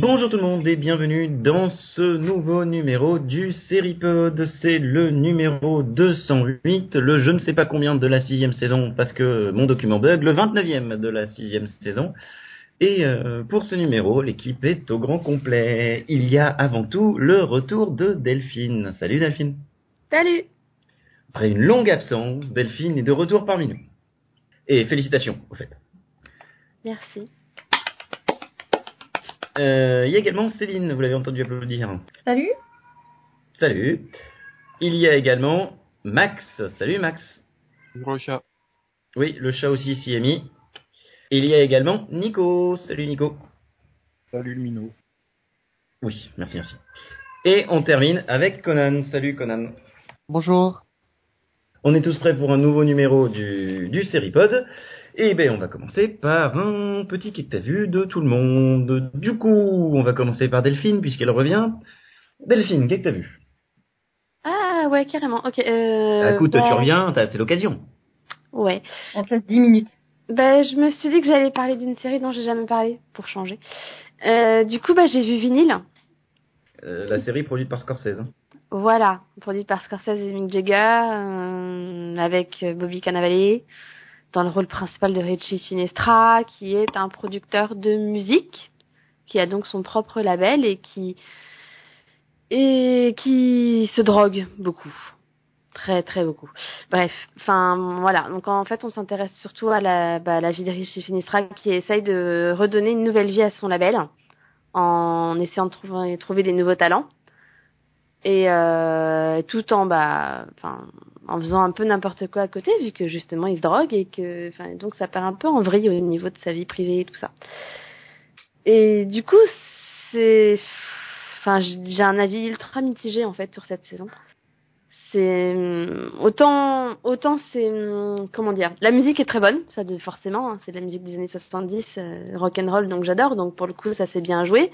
Bonjour tout le monde et bienvenue dans ce nouveau numéro du Seripod. C'est le numéro 208, le je ne sais pas combien de la sixième saison parce que mon document bug, le 29e de la sixième saison. Et euh, pour ce numéro, l'équipe est au grand complet. Il y a avant tout le retour de Delphine. Salut Delphine. Salut Après une longue absence, Delphine est de retour parmi nous. Et félicitations, au fait. Merci. Euh, il y a également Céline, vous l'avez entendu applaudir. Salut Salut. Il y a également Max. Salut Max. Bonjour le chat. Oui, le chat aussi s'y est mis. Il y a également Nico. Salut Nico. Salut le minot. Oui, merci, merci. Et on termine avec Conan. Salut Conan. Bonjour. On est tous prêts pour un nouveau numéro du, du Seripod. Et ben on va commencer par un petit qui que t'as vu de tout le monde. Du coup, on va commencer par Delphine puisqu'elle revient. Delphine, qu'est-ce que t'as vu? Ah ouais, carrément. Ok. Euh, Écoute, bah, tu reviens, t'as- c'est l'occasion. Ouais. On te laisse 10 minutes. Bah, je me suis dit que j'allais parler d'une série dont j'ai jamais parlé, pour changer. Euh, du coup, bah, j'ai vu Vinyl. Euh, la série produite par Scorsese. Voilà, produite par Scorsese et Mick Jagger, euh, avec Bobby Cannavale, dans le rôle principal de Richie Finestra, qui est un producteur de musique, qui a donc son propre label et qui et qui se drogue beaucoup, très très beaucoup. Bref, enfin voilà. Donc en fait, on s'intéresse surtout à la, bah, la vie de Richie Finestra, qui essaye de redonner une nouvelle vie à son label en essayant de trouver, trouver des nouveaux talents et euh, tout en bah en faisant un peu n'importe quoi à côté vu que justement il se drogue et que donc ça part un peu en vrille au niveau de sa vie privée et tout ça et du coup c'est enfin j'ai un avis ultra mitigé en fait sur cette saison c'est hum, autant autant c'est hum, comment dire la musique est très bonne ça forcément hein, c'est de la musique des années 70 euh, rock and roll donc j'adore donc pour le coup ça s'est bien joué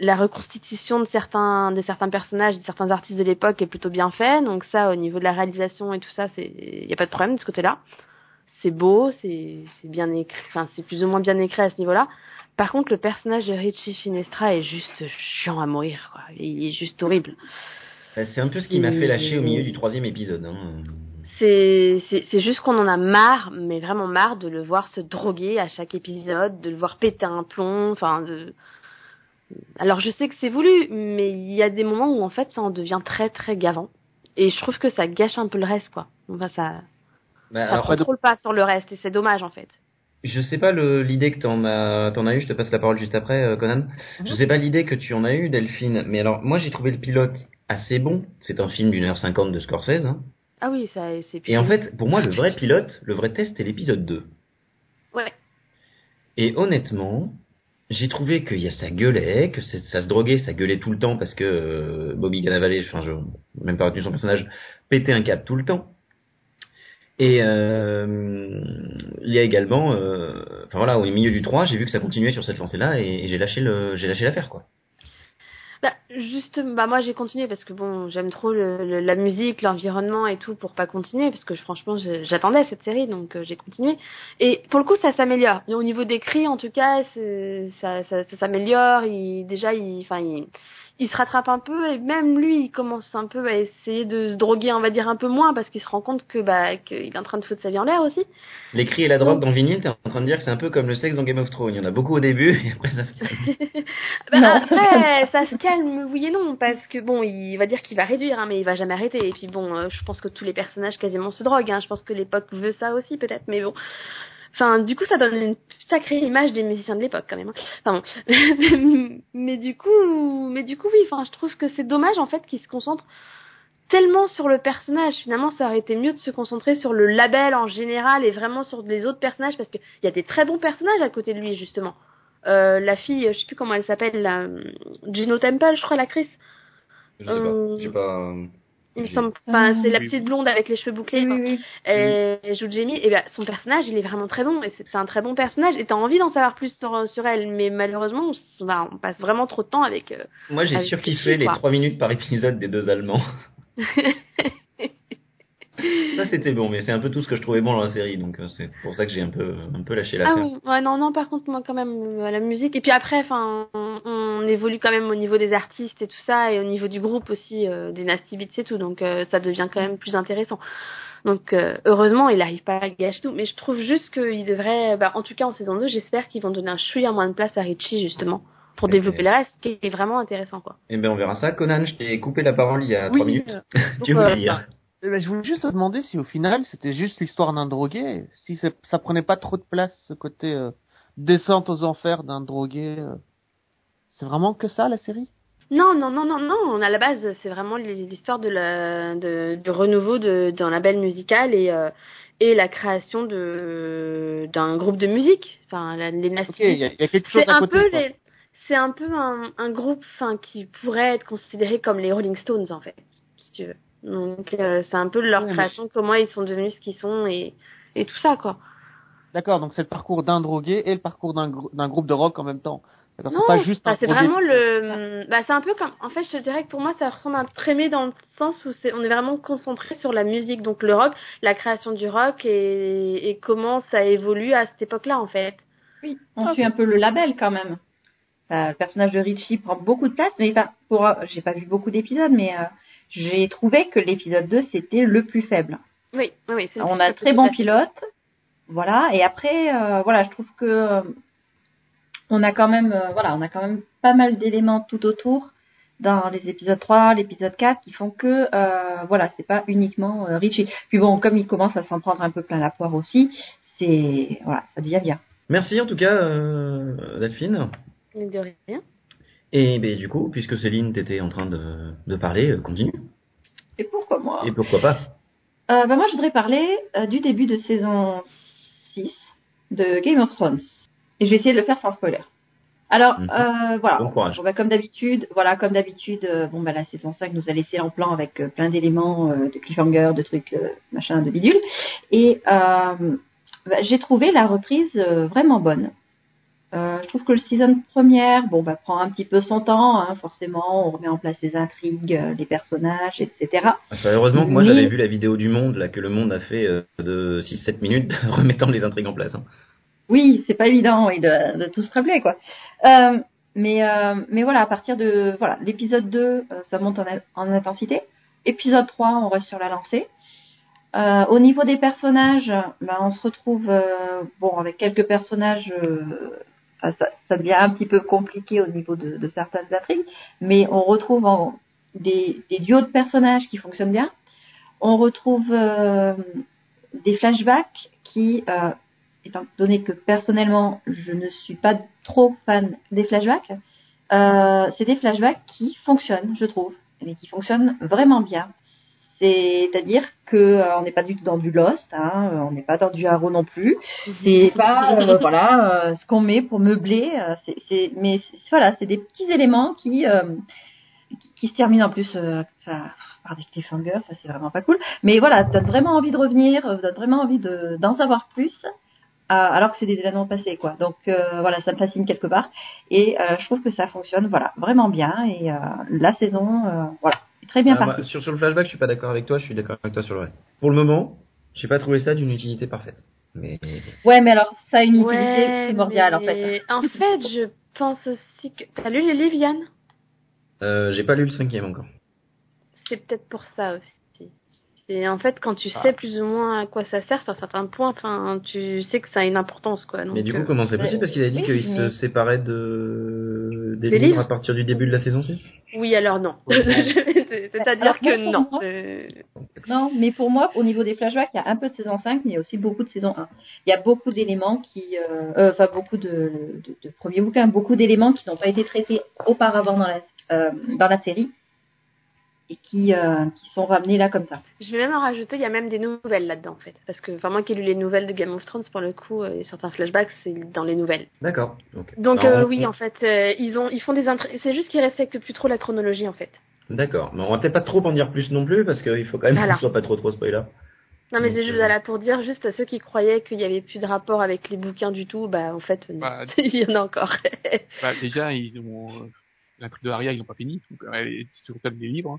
la reconstitution de certains de certains personnages, de certains artistes de l'époque est plutôt bien fait. Donc ça, au niveau de la réalisation et tout ça, c'est y a pas de problème de ce côté-là. C'est beau, c'est c'est bien écrit, enfin c'est plus ou moins bien écrit à ce niveau-là. Par contre, le personnage de Richie Finestra est juste chiant à mourir, quoi. Il est juste horrible. C'est un peu ce qui m'a fait lâcher au milieu du troisième épisode. Hein. C'est juste qu'on en a marre, mais vraiment marre de le voir se droguer à chaque épisode, de le voir péter un plomb, enfin de alors je sais que c'est voulu, mais il y a des moments où en fait ça en devient très très gavant. Et je trouve que ça gâche un peu le reste, quoi. Enfin, ça, Bah, ça alors, contrôle pas sur le reste, et c'est dommage en fait. Je sais pas le- l'idée que t'en as, t'en as eu, je te passe la parole juste après, euh, Conan. Je sais pas l'idée que tu en as eu, Delphine, mais alors moi j'ai trouvé le pilote assez bon. C'est un film d'une heure cinquante de Scorsese. Hein. Ah oui, ça c'est. Et en fait, pour moi, le vrai pilote, le vrai test, c'est l'épisode 2. Ouais. Et honnêtement, j'ai trouvé qu'il y a ça gueulait, que c'est- ça se droguait, ça gueulait tout le temps parce que euh, Bobby Cannavale, enfin, je même pas retenu son personnage, pétait un câble tout le temps. Et euh, il y a également, euh, enfin voilà, au milieu du 3, j'ai vu que ça continuait sur cette lancée-là et, j'ai lâché le, j'ai lâché l'affaire quoi. Bah, juste, bah moi j'ai continué parce que bon, j'aime trop la musique, l'environnement et tout pour pas continuer parce que franchement j'attendais cette série donc euh, j'ai continué. Et pour le coup ça s'améliore. Au niveau des cris en tout cas, ça, s'améliore. Déjà il, il se rattrape un peu et même lui il commence un peu à essayer de se droguer on va dire un peu moins parce qu'il se rend compte que bah qu'il est en train de foutre sa vie en l'air aussi. Les cris et la drogue dans le vinyle, t'es en train de dire que c'est un peu comme le sexe dans Game of Thrones. Il y en a beaucoup au début et après ça se calme. Bah, Non. après, ça se calme, oui et non, parce que bon, il va dire qu'il va réduire, hein, mais il va jamais arrêter. Et puis bon, euh, je pense que tous les personnages quasiment se droguent. Hein. Je pense que l'époque veut ça aussi, peut-être, mais bon. Enfin, du coup, ça donne une sacrée image des musiciens de l'époque, quand même. Enfin bon. mais du coup, mais du coup, oui. Enfin, je trouve que c'est dommage en fait qu'ils se concentrent tellement sur le personnage. Finalement, ça aurait été mieux de se concentrer sur le label en général et vraiment sur les autres personnages, parce qu'il y a des très bons personnages à côté de lui, justement. Euh, la fille, je sais plus comment elle s'appelle, la, Juno Temple, je crois, l'actrice. Je sais pas. Euh, pas. Il me semble, enfin, c'est la petite blonde avec les cheveux bouclés. Oui, enfin, oui, oui. Elle elle joue Jamie, et ben son personnage, il est vraiment très bon, et c'est un très bon personnage, et t'as envie d'en savoir plus sur, sur elle, mais malheureusement, on, bah, passe vraiment trop de temps avec. euh, Moi, j'ai surkiffé les. 3 minutes par épisode des deux Allemands. Ça, c'était bon, mais c'est un peu tout ce que je trouvais bon dans la série, donc euh, c'est pour ça que j'ai un peu, un peu lâché Ah l'affaire. oui, ouais, non, non, par contre, moi, quand même, euh, la musique, et puis après, enfin, on, on évolue quand même au niveau des artistes et tout ça, et au niveau du groupe aussi, euh, des Nasty Beats et tout, donc euh, ça devient quand même plus intéressant. Donc, euh, heureusement, il arrive pas à gâcher tout, mais je trouve juste qu'il devrait, bah, en tout cas en saison 2, j'espère qu'ils vont donner un chouïa moins de place à Richie, justement, pour Ok. développer le reste, qui est vraiment intéressant, quoi. Eh ben, on verra ça. Conan, je t'ai coupé la parole il y a 3 minutes. euh, tu euh, dire eh ben, je voulais juste te demander si au final c'était juste l'histoire d'un drogué, si ça prenait pas trop de place ce côté euh, descente aux enfers d'un drogué. euh. C'est vraiment que ça la série? Non, non, non, non, non. À la base, c'est vraiment l'histoire de la, de, du renouveau d'un label musical et, euh, et la création d'un groupe de musique. Enfin, la- les Nasty y, a- il y a quelque chose C'est à un côté. peu quoi. les, c'est un peu un, un groupe, enfin, qui pourrait être considéré comme les Rolling Stones, en fait, si tu veux. Donc, euh, c'est un peu leur création, comment ils sont devenus ce qu'ils sont et, et tout ça, quoi. D'accord, donc c'est le parcours d'un drogué et le parcours d'un grou- d'un groupe de rock en même temps. Non, c'est pas juste bah, c'est drogué vraiment le, bah, c'est un peu comme, en fait, je te dirais que pour moi, ça ressemble à un trémé dans le sens où c'est, on est vraiment concentré sur la musique, donc le rock, la création du rock et, et comment ça évolue à cette époque-là, en fait. Oui, on suit un peu le label quand même. Euh, le personnage de Richie prend beaucoup de place, mais enfin, pour, euh, j'ai pas vu beaucoup d'épisodes, mais euh, j'ai trouvé que l'épisode 2 c'était le plus faible. Oui, oui, c'est- On a un c'est très bon pilote, voilà. Et après, euh, voilà, je trouve que euh, on a quand même, euh, voilà, on a quand même pas mal d'éléments tout autour dans les épisodes 3, l'épisode 4 qui font que, euh, voilà, c'est pas uniquement euh, Richie. Puis bon, comme il commence à s'en prendre un peu plein la poire aussi, c'est, voilà, ça devient bien. Merci en tout cas, euh, Delphine. De rien. Et ben, du coup, puisque Céline t'étais en train de, de parler, continue. Et pourquoi moi? Et pourquoi pas? Euh, bah, moi, je voudrais parler euh, du début de saison 6 de Game of Thrones. Et je vais essayer de le faire sans spoiler. Alors, Mhm. euh, voilà. Bon courage. Bon, bah, comme d'habitude, voilà, comme d'habitude, euh, bon, bah, la saison 5 nous a laissé en plan avec euh, plein d'éléments, de cliffhanger, de trucs, machin, de bidule. Et bah, j'ai trouvé la reprise vraiment bonne. Je trouve que le season première, bon, bah, prend un petit peu son temps, hein, forcément, on remet en place les intrigues, les personnages, etc. Enfin, heureusement que moi Mais- j'avais vu la vidéo du Monde, là, que le Monde a fait de 6-7 minutes, remettant les intrigues en place. hein. Oui, c'est pas évident oui, de, de tout se rappeler quoi. Euh, mais euh, mais voilà, à partir de voilà, l'épisode 2, euh, ça monte en, en intensité. Épisode 3, on reste sur la lancée. Euh, au niveau des personnages, ben, on se retrouve euh, bon avec quelques personnages. euh, enfin, ça, ça devient un petit peu compliqué au niveau de, de certaines intrigues, mais on retrouve en- des, des duos de personnages qui fonctionnent bien. On retrouve des flashbacks qui étant donné que personnellement je ne suis pas trop fan des flashbacks, euh, c'est des flashbacks qui fonctionnent, je trouve, mais qui fonctionnent vraiment bien. C'est-à-dire que euh, on n'est pas du tout dans du Lost, hein, on n'est pas dans du Arrow non plus. C'est pas euh, voilà euh, ce qu'on met pour meubler. c'est, mais voilà, c'est des petits éléments qui qui, se terminent en plus euh, par des cliffhangers, ça c'est vraiment pas cool. Mais voilà, donne vraiment envie de revenir, donne vraiment envie de d'en savoir plus. Euh, alors que c'est des événements passés quoi. Donc euh, voilà, ça me fascine quelque part et euh, je trouve que ça fonctionne voilà vraiment bien et euh, la saison euh, voilà est très bien Ah, partie. moi, sur, sur le flashback, je suis pas d'accord avec toi, je suis d'accord avec toi sur le reste. Pour le moment, j'ai pas trouvé ça d'une utilité parfaite. Mais Ouais, mais alors ça a une utilité Ouais, primordiale en fait. En fait, je pense aussi que. T'as lu les livres, Yann euh, j'ai pas lu le cinquième encore. C'est peut-être pour ça aussi. Et en fait, quand tu Ah. sais plus ou moins à quoi ça sert, à un certain point, enfin, tu sais que ça a une importance, quoi. Donc, mais du coup, euh, comment c'est possible? Parce qu'il a dit oui, qu'il mais- se séparait de... des, Des livres, livres à partir du début de la saison 6 Oui, alors non. Ouais, C'est-à-dire que moi, non. moi- Euh, Non, mais pour moi, au niveau des flashbacks, il y a un peu de saison 5, mais il y a aussi beaucoup de saison 1. Il y a beaucoup d'éléments qui, euh, euh, enfin beaucoup de, de, de premiers bouquins, beaucoup d'éléments qui n'ont pas été traités auparavant dans la, euh, dans la série et qui, euh, qui sont ramenés là comme ça. Je vais même en rajouter, il y a même des nouvelles là-dedans, en fait. Parce que, enfin, moi qui ai lu les nouvelles de Game of Thrones, pour le coup, euh, certains flashbacks, c'est dans les nouvelles. D'accord. Donc, Donc, Alors, euh, on- oui, en fait, euh, ils ont, ils font des intrigues. C'est juste qu'ils respectent plus trop la chronologie, en fait. D'accord. Mais on va peut-être pas trop en dire plus non plus parce qu'il faut quand même Voilà. qu'on soit pas trop trop spoiler. Non, mais c'est juste voilà, pour dire juste à ceux qui croyaient qu'il y avait plus de rapport avec les bouquins du tout, bah en fait. Bah, il y en a encore. Bah, déjà, ils ont euh, l'intrigue de Arya, ils n'ont pas fini, donc euh, elle est sur celle des livres.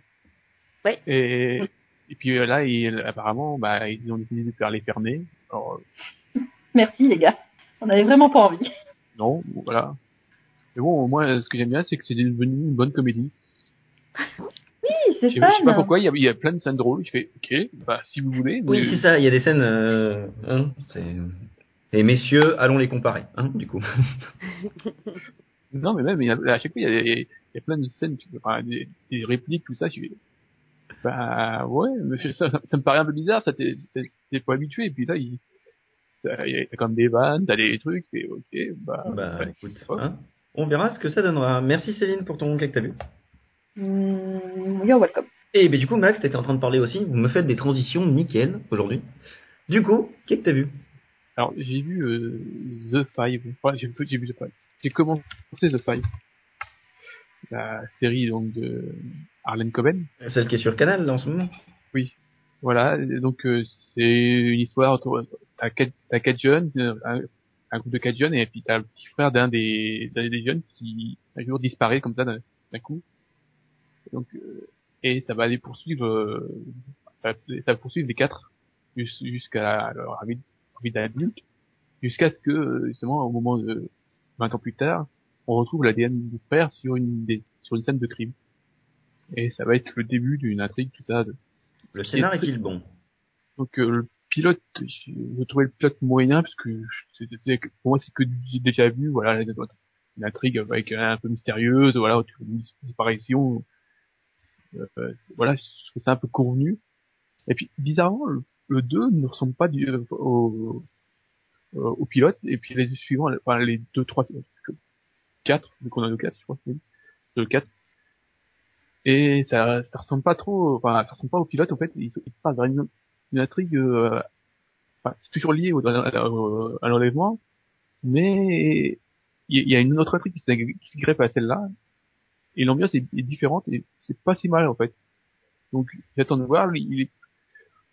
Ouais. Et, et puis euh, là, apparemment, bah, ils ont décidé de faire les fermer. Alors, euh, Merci les gars. On avait vraiment pas envie. non, voilà. Mais bon, moi, ce que j'aime bien, c'est que c'est devenu une bonne comédie. Oui, c'est fun. je sais pas pourquoi, il y a, il y a plein de scènes drôles. Je fais, ok, bah, si vous voulez. Oui, c'est ça. Il y a des scènes. Euh, hein, c'est- et messieurs, allons les comparer, hein, du coup. Non, mais même, il y a- à chaque fois, il y a, il y a plein de scènes, tu- enfin, des, des répliques, tout ça, je fais, bah, ouais, mais ça, ça me paraît un peu bizarre, ça t'es, pas habitué, et puis là, il, t'as comme des vannes, t'as des trucs, et ok, bah, Bah, ouais. écoute, hein, on verra ce que ça donnera. Merci Céline pour ton cas que t'as vu. Mm, you're welcome. Et ben, du coup, Max, t'étais en train de parler aussi. Vous me faites des transitions nickel aujourd'hui. Du coup, qu'est-ce que t'as vu Alors, j'ai vu euh, The Five, enfin, j'ai j'ai vu The Five. J'ai commencé The Five, la série donc de Harlan Coben. Celle qui est sur Canal là, en ce moment. Voilà, et donc euh, c'est une histoire autour t'as quatre t'as quatre jeunes, euh, un, un groupe de quatre jeunes et puis t'as le petit frère d'un des des jeunes qui un jour disparaît comme ça d'un coup. Donc euh, et ça va aller poursuivre euh, ça, va- ça va poursuivre les quatre jus- jusqu'à leur vie, d'adulte jusqu'à ce que euh, justement au moment de 20 ans plus tard, on retrouve l'ADN du frère sur une des, sur une scène de crime. Et ça va être le début d'une intrigue tout ça. De Le scénar est- est-il bon? Donc euh, le pilote, je, trouvais le pilote moyen parce que c'est que- pour moi c'est que j'ai déjà vu, voilà, une intrigue avec euh, un peu mystérieuse, voilà, une disparition, euh, euh, c'est- voilà, je trouve ça un peu convenu. Et puis bizarrement, le, le 2 ne ressemble pas du, euh, au, au, au pilote, et puis les suivants, enfin les deux, trois, quatre, vu qu'on a le 4, je crois, le 4. Et ça, ça ressemble pas trop, enfin, ça ressemble pas au pilote, en fait, il, il passe vers une, une intrigue, euh, enfin, c'est toujours lié au, à, à l'enlèvement, mais il y, a une autre intrigue qui se, greffe à celle-là, et l'ambiance est, est différente, et c'est pas si mal, en fait. Donc, j'attends de voir, il est,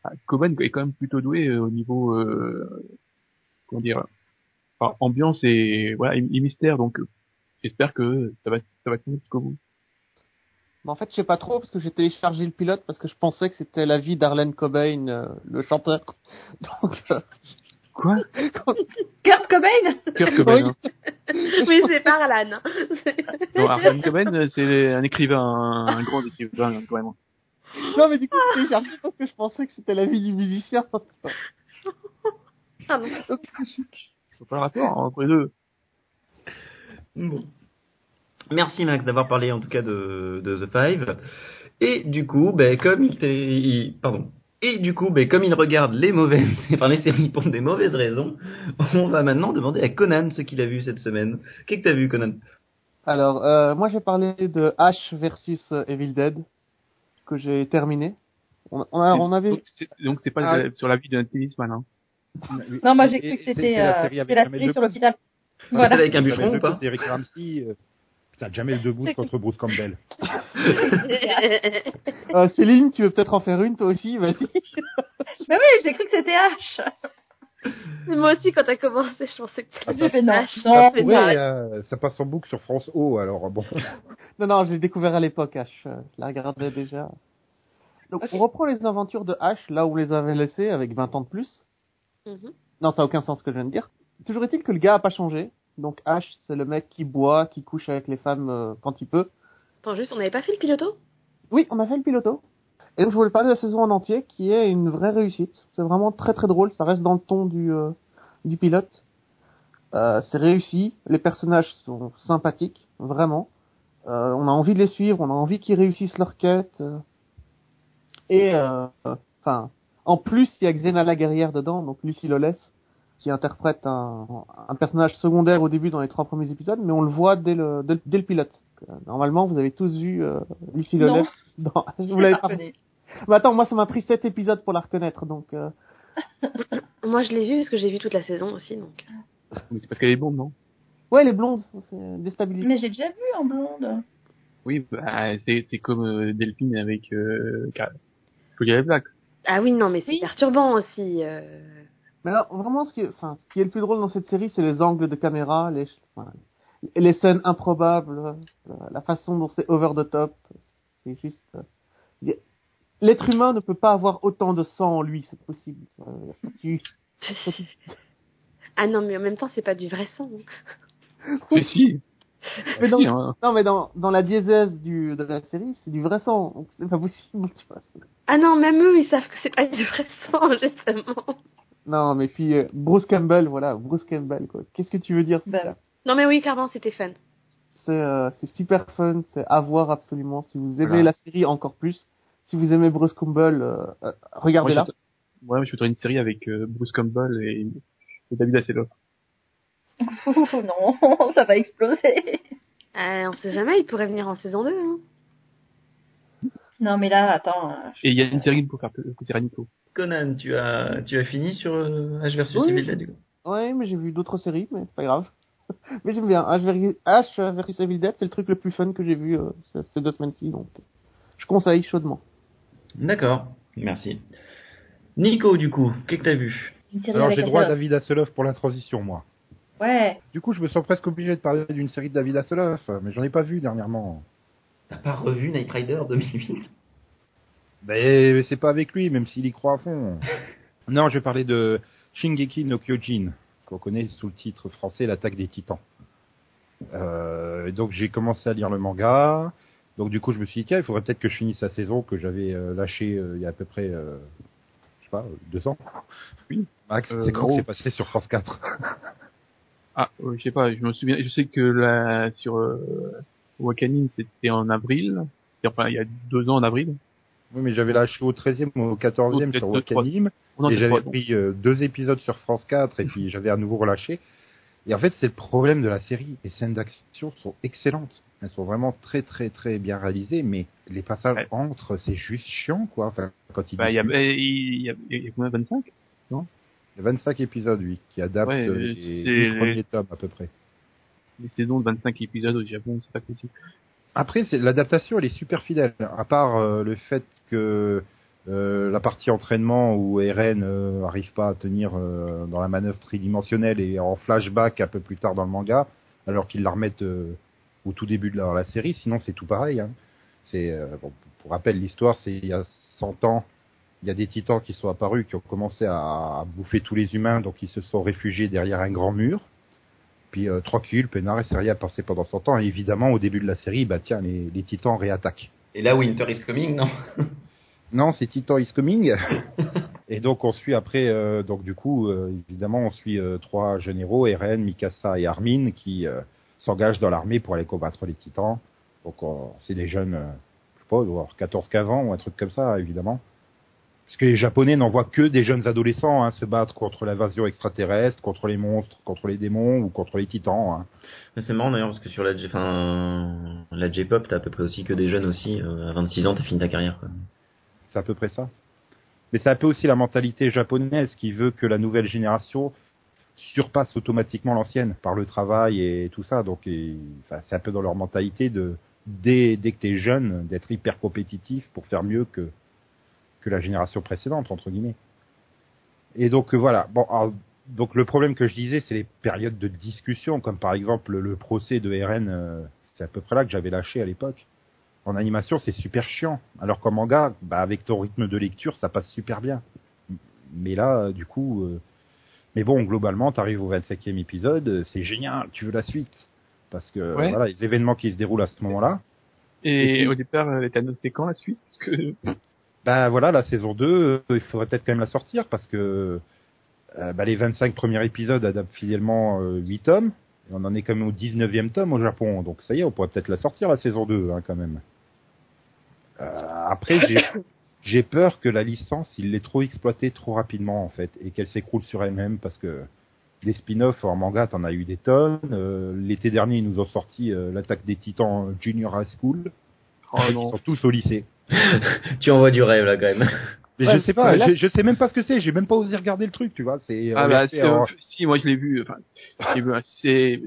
ah, Coben est quand même plutôt doué euh, au niveau, euh, comment dire, enfin, ambiance et, voilà, et, et mystère, donc, j'espère que ça va, ça va tenir jusqu'au bout. Mais en fait, je sais pas trop parce que j'ai téléchargé le pilote parce que je pensais que c'était la vie d'Arlen Cobain, euh, le chanteur. Donc, euh, Quoi? quand- Kurt Cobain? Kurt Cobain, Oui. hein. oui, c'est par Alan. Non, Arlan Coben, euh, c'est un écrivain, un grand écrivain, vraiment. non, mais du coup, j'ai téléchargé parce que je pensais que c'était la vie du musicien. Ah Je vois pas le rapport entre les deux. Bon. Merci Max d'avoir parlé en tout cas de, de The Five. Et du coup, ben, comme il, t'est- il- pardon. Et du coup, ben, comme il regarde les mauvaises, enfin les séries pour des mauvaises raisons, on va maintenant demander à Conan ce qu'il a vu cette semaine. Qu'est-ce que t'as vu, Conan? Alors, euh, moi, j'ai parlé de Ash versus euh, Evil Dead que j'ai terminé. On, on, alors, on avait Donc, c'est- Donc c'est pas Ah. sur la vie d'un tennisman, hein. Non, moi j'ai cru que c'était la euh, série avec c'était la série sur l'hôpital. Voilà. avec un bûcheron ou pas Eric Ramsey, euh, putain, Jamel Debbouze contre Bruce Campbell. euh, Céline, tu veux peut-être en faire une toi aussi? Vas-y. Mais oui, j'ai cru que c'était H. Moi aussi, quand t'as commencé, je pensais que J'ai c'était fait non. H. Non, pareil. euh, ça passe en boucle sur France O, alors bon. Non, non, j'ai découvert à l'époque Ash. euh, Je la regardais déjà. Donc, on reprend les aventures de Ash là où on les avait laissées avec 20 ans de plus. Mhm. Non, ça a aucun sens ce que je viens de dire. Toujours est-il que le gars a pas changé. Donc Ash, c'est le mec qui boit, qui couche avec les femmes euh, quand il peut. Attends, juste, on n'avait pas fait le piloto? Oui, on a fait le piloto. Et donc je voulais parler de la saison en entier, qui est une vraie réussite. C'est vraiment très très drôle, ça reste dans le ton du, euh, du pilote. Euh, c'est réussi, les personnages sont sympathiques, vraiment. Euh, on a envie de les suivre, on a envie qu'ils réussissent leur quête. Et enfin, en plus il y a Xena la guerrière dedans, donc Lucy Lawless, qui interprète un, un personnage secondaire au début dans les trois premiers épisodes, mais on le voit dès le, dès, le- dès le pilote. Euh, Normalement, vous avez tous vu euh, Lucy Non. Lawless. Dans... Vous l'avez pas reconnu. mais attends, moi ça m'a pris sept épisodes pour la reconnaître, donc euh... Moi, je l'ai vu parce que j'ai vu toute la saison aussi, donc. Mais c'est parce qu'elle est blonde, non? Ouais, elle est blonde, c'est déstabilisant. Mais j'ai déjà vu en blonde. Oui, bah, c'est c'est comme euh, Delphine avec euh, Car- Julia Black. Ah oui, non, mais c'est Oui. perturbant aussi. euh. Mais alors, vraiment, ce qui est, enfin, ce qui est le plus drôle dans cette série, c'est les angles de caméra, les, enfin, les scènes improbables, la façon dont c'est over the top. C'est juste, euh, l'être humain ne peut pas avoir autant de sang en lui, c'est possible. Euh, tu- Ah non, mais en même temps, c'est pas du vrai sang. hein. Si, si. Mais Si, hein. non, mais dans, dans la diésèse du, de la série, c'est du vrai sang, donc c'est pas possible, tu vois. Ah non, même eux, ils savent que c'est pas du vrai sang, justement. Non, mais puis, euh, Bruce Campbell, voilà, Bruce Campbell, quoi. Qu'est-ce que tu veux dire Bah, ça Non, mais oui, clairement, c'était fun. C'est euh, c'est super fun, c'est à voir absolument. Si vous aimez Voilà. la série encore plus, si vous aimez Bruce Campbell, euh, euh, regardez-la. Moi, je- Ouais, je voudrais une série avec euh, Bruce Campbell et, et David Hasselhoff. Ouh, non, ça va exploser. Euh, on sait jamais, il pourrait venir en saison 2. Hein. Non, mais là, attends. euh, Et il y a une série pour faire plaisir à Nico. Conan, tu as, tu as fini sur euh, H versus Oui. Evil Dead du coup Ouais, mais j'ai vu d'autres séries, mais c'est pas grave. mais j'aime bien. H versus, H versus Evil Dead, c'est le truc le plus fun que j'ai vu euh, ces- deux semaines-ci, donc je conseille chaudement. D'accord, merci. Nico, du coup, qu'est-ce que t'as vu? Alors j'ai droit à. David Hasselhoff pour la transition, moi. Ouais. Du coup, je me sens presque obligé de parler d'une série de David Hasselhoff, mais j'en ai pas vu dernièrement. T'as pas revu Night Rider 2008 Mais, mais c'est pas avec lui, même s'il y croit à fond. non, je vais parler de Shingeki no Kyojin, qu'on connaît sous le titre français L'attaque des titans. Euh, donc j'ai commencé à lire le manga. Donc du coup je me suis dit tiens il faudrait peut-être que je finisse la saison que j'avais euh, lâchée euh, il y a à peu près euh, je sais pas euh, deux ans. Oui. Max, Euh, c'est quand que c'est passé sur France 4 Ah, euh, je sais pas, je me souviens, je sais que là, sur euh, Wakanim, c'était en avril. Enfin, il y a deux ans en avril. Oui mais j'avais lâché au 13e ou au 14e peut-être sur. Wakanim. Non, et j'avais pris euh, deux épisodes sur France 4 et puis j'avais à nouveau relâché. Et en fait, c'est le problème de la série. Les scènes d'action sont excellentes. Elles sont vraiment très très très bien réalisées, mais les passages Ouais. entre, c'est juste chiant, quoi. Enfin, quand Bah, il y a, il y a, il y a combien, 25? Il y a 25 épisodes, oui, qui adaptent Ouais, les huit premiers tomes à peu près. Les saisons de 25 épisodes au Japon, c'est pas possible. Après, l'adaptation, elle est super fidèle. À part euh, le fait que euh, la partie entraînement où Eren euh, arrive pas à tenir euh, dans la manœuvre tridimensionnelle et en flashback un peu plus tard dans le manga, alors qu'ils la remettent euh, au tout début de la, série. Sinon, c'est tout pareil. Hein. C'est euh, bon, pour rappel, l'histoire, c'est il y a 100 ans. Il y a des titans qui sont apparus, qui ont commencé à bouffer tous les humains, donc ils se sont réfugiés derrière un grand mur. Puis euh, tranquille, peinard, et rien passé pendant 100 ans. Et évidemment, au début de la série, bah tiens, les, les titans réattaquent. Et là, Winter is coming, non? Non, c'est Titan is coming. et donc on suit après, euh, donc du coup, euh, évidemment, on suit euh, trois généraux, Eren, Mikasa et Armin, qui s'engagent dans l'armée pour aller combattre les titans. Donc on- c'est des jeunes, je sais pas, ils doivent avoir 14-15 ans ou un truc comme ça, évidemment. Parce que les Japonais n'envoient que des jeunes adolescents hein, se battre contre l'invasion extraterrestre, contre les monstres, contre les démons ou contre les titans. Hein. Mais C'est marrant d'ailleurs parce que sur la, la J-pop, t'as à peu près aussi que des jeunes aussi. euh, à 26 ans, t'as fini ta carrière. Quoi. C'est à peu près ça. Mais c'est un peu aussi la mentalité japonaise qui veut que la nouvelle génération surpasse automatiquement l'ancienne par le travail et tout ça. Donc, et- enfin, c'est un peu dans leur mentalité de dès, dès que t'es jeune d'être hyper compétitif pour faire mieux que que la génération précédente entre guillemets. Et donc euh, voilà. Bon, alors, donc le problème que je disais, c'est les périodes de discussion, comme par exemple le procès de RN. euh, c'est à peu près là que j'avais lâché à l'époque en animation, c'est super chiant. Alors qu'en manga, bah, avec ton rythme de lecture, ça passe super bien. Mais là, euh, du coup, euh, mais bon, globalement, t'arrives au 25e épisode, c'est génial, tu veux la suite. Parce que, Ouais. voilà, les événements qui se déroulent à ce moment-là, Et Et puis- au départ, elle était annoncée quand la suite? Parce que bah voilà, la saison 2, euh, il faudrait peut-être quand même la sortir parce que euh, bah, les 25 premiers épisodes adaptent fidèlement euh, 8 tomes. Et on en est quand même au 19e tome au Japon. Donc ça y est, on pourrait peut-être la sortir la saison 2 hein, quand même. Euh, après, j'ai j'ai peur que la licence, il l'ait trop exploitée trop rapidement en fait et qu'elle s'écroule sur elle-même parce que des spin-offs en manga, t'en as eu des tonnes. Euh, L'été dernier, ils nous ont sorti euh, l'attaque des Titans Junior High School. oh ils sont tous au lycée. tu envoies du rêve là quand même. Mais Ouais, je sais pas, là- je, je sais même pas ce que c'est, j'ai même pas osé regarder le truc, tu vois. C'est ah bah si moi je l'ai vu. Enfin, hein, c'est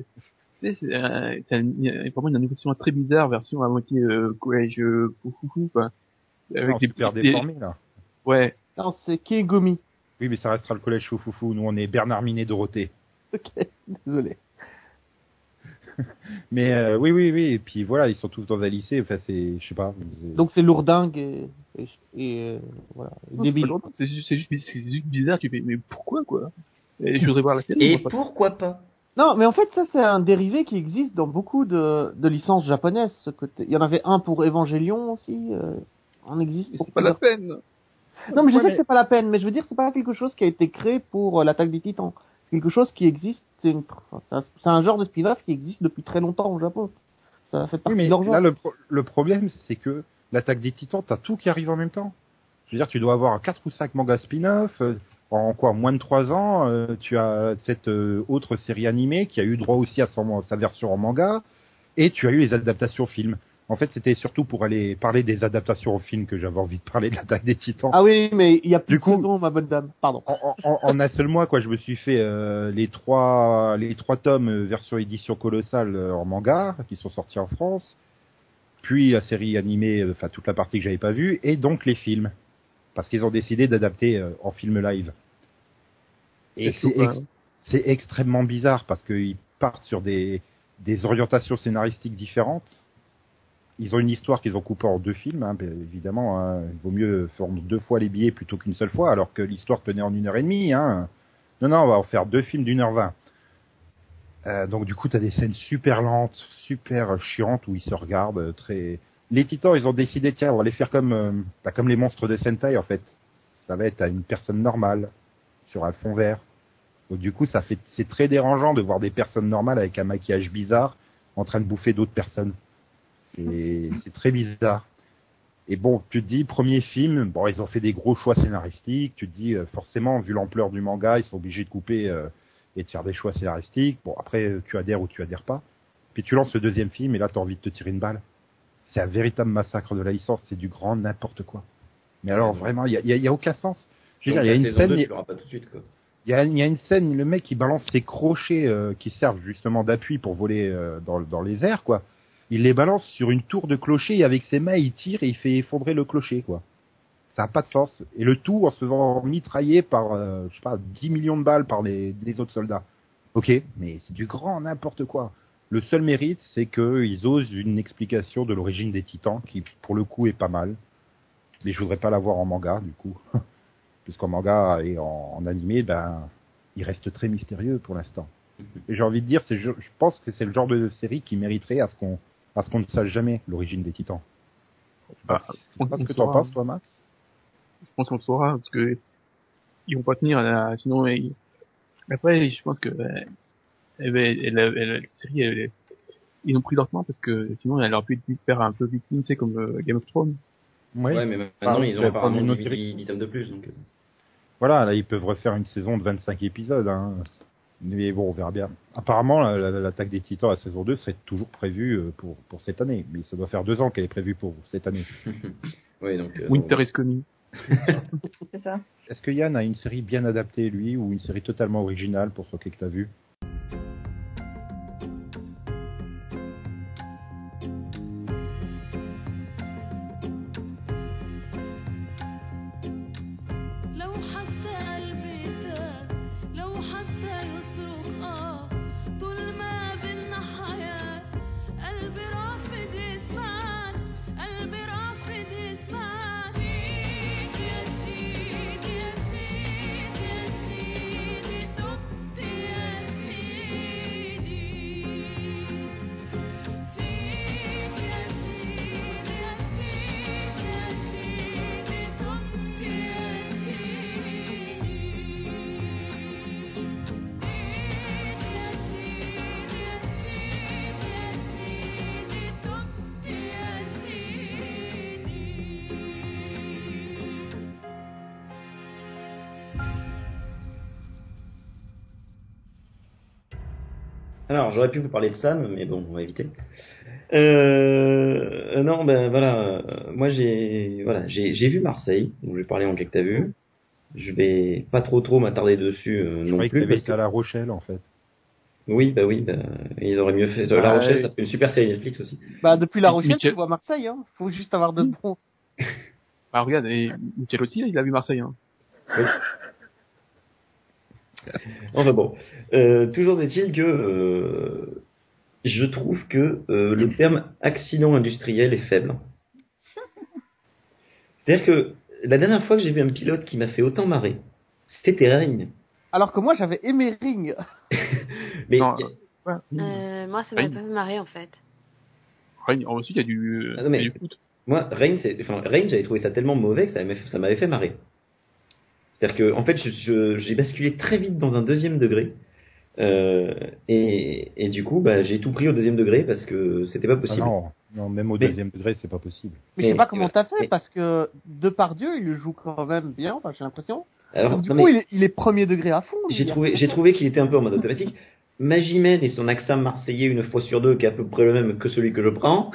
c'est a vraiment une animation très bizarre, version à moitié euh, collège euh, fou quoi. Avec Non, des super des- déformé là. Ouais. Non, c'est Kiegomi. Oui, mais ça restera le collège Foufoufou. Nous, on est Bernard Minet Dorothée. Ok, désolé. Mais euh, oui, oui, oui. Et puis voilà, ils sont tous dans un lycée. Enfin, c'est, je sais pas. Donc c'est lourdingue et, et, et, euh, voilà, Non, c'est juste, c'est juste, c'est juste bizarre. Tu fais, mais pourquoi quoi? Et je voudrais voir la série. Et pas- pourquoi pas? Non, mais en fait, ça c'est un dérivé qui existe dans beaucoup de, de licences japonaises. Ce côté, il y en avait un pour Evangelion aussi. Euh, on existe. Mais C'est pas la peine. Non, mais je sais mais- que c'est pas la peine, mais je veux dire, c'est pas quelque chose qui a été créé pour euh, l'attaque des Titans. C'est quelque chose qui existe. C'est une, enfin, c'est un, genre de spin-off qui existe depuis très longtemps au Japon. Ça fait Oui, partie mais de leur genre. là, le, pro- le problème, c'est que l'attaque des titans, t'as tout qui arrive en même temps. Je veux dire, tu dois avoir quatre ou cinq mangas spin-off. euh, en quoi, moins de trois ans, euh, tu as cette euh, autre série animée qui a eu droit aussi à son, sa version en manga, et tu as eu les adaptations films. En fait, c'était surtout pour aller parler des adaptations au film que j'avais envie de parler de l'attaque des titans. Ah oui, mais il y a plus Du de ma bonne dame. Pardon. en, en- en un seul mois, quoi, je me suis fait euh, les trois les trois tomes euh, version édition colossale euh, en manga qui sont sortis en France, puis la série animée, enfin toute la partie que j'avais pas vue, et donc les films, parce qu'ils ont décidé d'adapter euh, en film live. Et C'est ex- c'est extrêmement bizarre parce qu'ils partent sur des des orientations scénaristiques différentes. Ils ont une histoire qu'ils ont coupée en deux films, hein, évidemment. hein. Il vaut mieux faire deux fois les billets plutôt qu'une seule fois, alors que l'histoire tenait en une heure et demie. Hein. Non, non, on va en faire deux films d'une heure vingt. Euh, donc du coup, tu as des scènes super lentes, super chiantes où ils se regardent. euh, Très. Les Titans, ils ont décidé, tiens, on va les faire comme euh, bah, comme les monstres de Sentai en fait. Ça va être à une personne normale sur un fond vert. Donc du coup, ça fait, c'est très dérangeant de voir des personnes normales avec un maquillage bizarre en train de bouffer d'autres personnes. C'est très bizarre. Et bon, tu te dis, premier film, bon, ils ont fait des gros choix scénaristiques. Tu te dis, euh, forcément, vu l'ampleur du manga, ils sont obligés de couper euh, et de faire des choix scénaristiques. Bon, après, euh, tu adhères ou tu adhères pas. Puis tu lances le deuxième film et là, tu as envie de te tirer une balle. C'est un véritable massacre de la licence. C'est du grand n'importe quoi. Mais alors, vraiment, il y a, y a- y a aucun sens. Je veux Donc, dire, il y a une scène, 2, il y a- y une scène, le mec qui balance ses crochets euh, qui servent justement d'appui pour voler dans, dans les airs, quoi. Il les balance sur une tour de clocher et avec ses mains il tire et il fait effondrer le clocher, quoi. Ça n'a pas de sens. Et le tout en se faisant mitrailler par, euh, je sais pas, 10 millions de balles par les, les autres soldats. Ok, mais c'est du grand n'importe quoi. Le seul mérite, c'est qu'ils osent une explication de l'origine des titans, qui pour le coup est pas mal. Mais je voudrais pas l'avoir en manga, du coup. Puisqu'en manga et en, en animé, ben, il reste très mystérieux pour l'instant. Et j'ai envie de dire, je pense que c'est le genre de série qui mériterait à ce qu'on, à ce qu'on ne sache jamais l'origine des titans. Je sais pas, Ah, je sais pas ce que t'en penses, toi, Max. Je pense qu'on le saura parce que ils vont pas tenir là, sinon ils- après je pense que euh, elle, va- elle, elle- elle- la série elle- ils ont pris leur temps parce que sinon elle aurait pu faire un peu victime tu sais comme euh, Game of Thrones Ouais. Ouais, mais maintenant, Ah, ils ont apparemment prendre une autre 10, direction. 10 tomes de plus, donc. euh. Voilà, là, ils peuvent refaire une saison de 25 épisodes. Hein. Mais bon, on verra bien. Apparemment, la- la- l'attaque des titans, la saison 2, serait toujours prévue euh, pour, pour cette année. Mais ça doit faire deux ans qu'elle est prévue pour cette année. Oui, donc. euh, Winter is coming C'est ça. Est-ce que Yann a une série bien adaptée, lui, ou une série totalement originale pour ce que t'as vu? Pu vous parler de Sam, mais bon, on va éviter. Euh, non, ben voilà, moi j'ai voilà, j'ai j'ai vu Marseille, donc je vais parler en que t'as vu. Je vais pas trop trop m'attarder dessus euh, Je non croyais que plus t'avais parce été que à La Rochelle, en fait. Oui, bah oui, bah, ils auraient mieux fait. La Ouais. Rochelle, ça fait une super série Netflix aussi. Bah, depuis La Rochelle, Michel- tu vois Marseille, hein. Faut juste avoir de bons. Bah, regarde, et Michel aussi, il a vu Marseille, hein. Enfin bon, euh, toujours est-il que euh, je trouve que euh, le terme accident industriel est faible. C'est-à-dire que la dernière fois que j'ai vu un pilote qui m'a fait autant marrer, c'était Ring. Alors que moi, j'avais aimé Ring. Mais Non, y a- Ouais. Euh, moi, ça m'a pas fait marrer en fait. Rennes, aussi, il y a du, Ah non, mais- il y a du foot. moi, Rain, c'est, enfin, Rain, j'avais trouvé ça tellement mauvais que ça m'avait, ça m'avait fait marrer. C'est-à-dire que, en fait, j'ai basculé très vite dans un deuxième degré. Euh, et, et du coup, bah, j'ai tout pris au deuxième degré parce que c'était pas Ah possible. non, non, même au Mais- deuxième degré, c'est pas possible. Mais je sais Mais- pas comment t'as fait, mais- parce que Depardieu, il le joue quand même bien, enfin, j'ai l'impression. Alors, Donc, du non, coup, mais il est, il est premier degré à fond. j'ai il trouvé, j'ai trouvé qu'il était un peu en mode automatique. Magimel et son accent marseillais une fois sur deux, qui est à peu près le même que celui que je prends.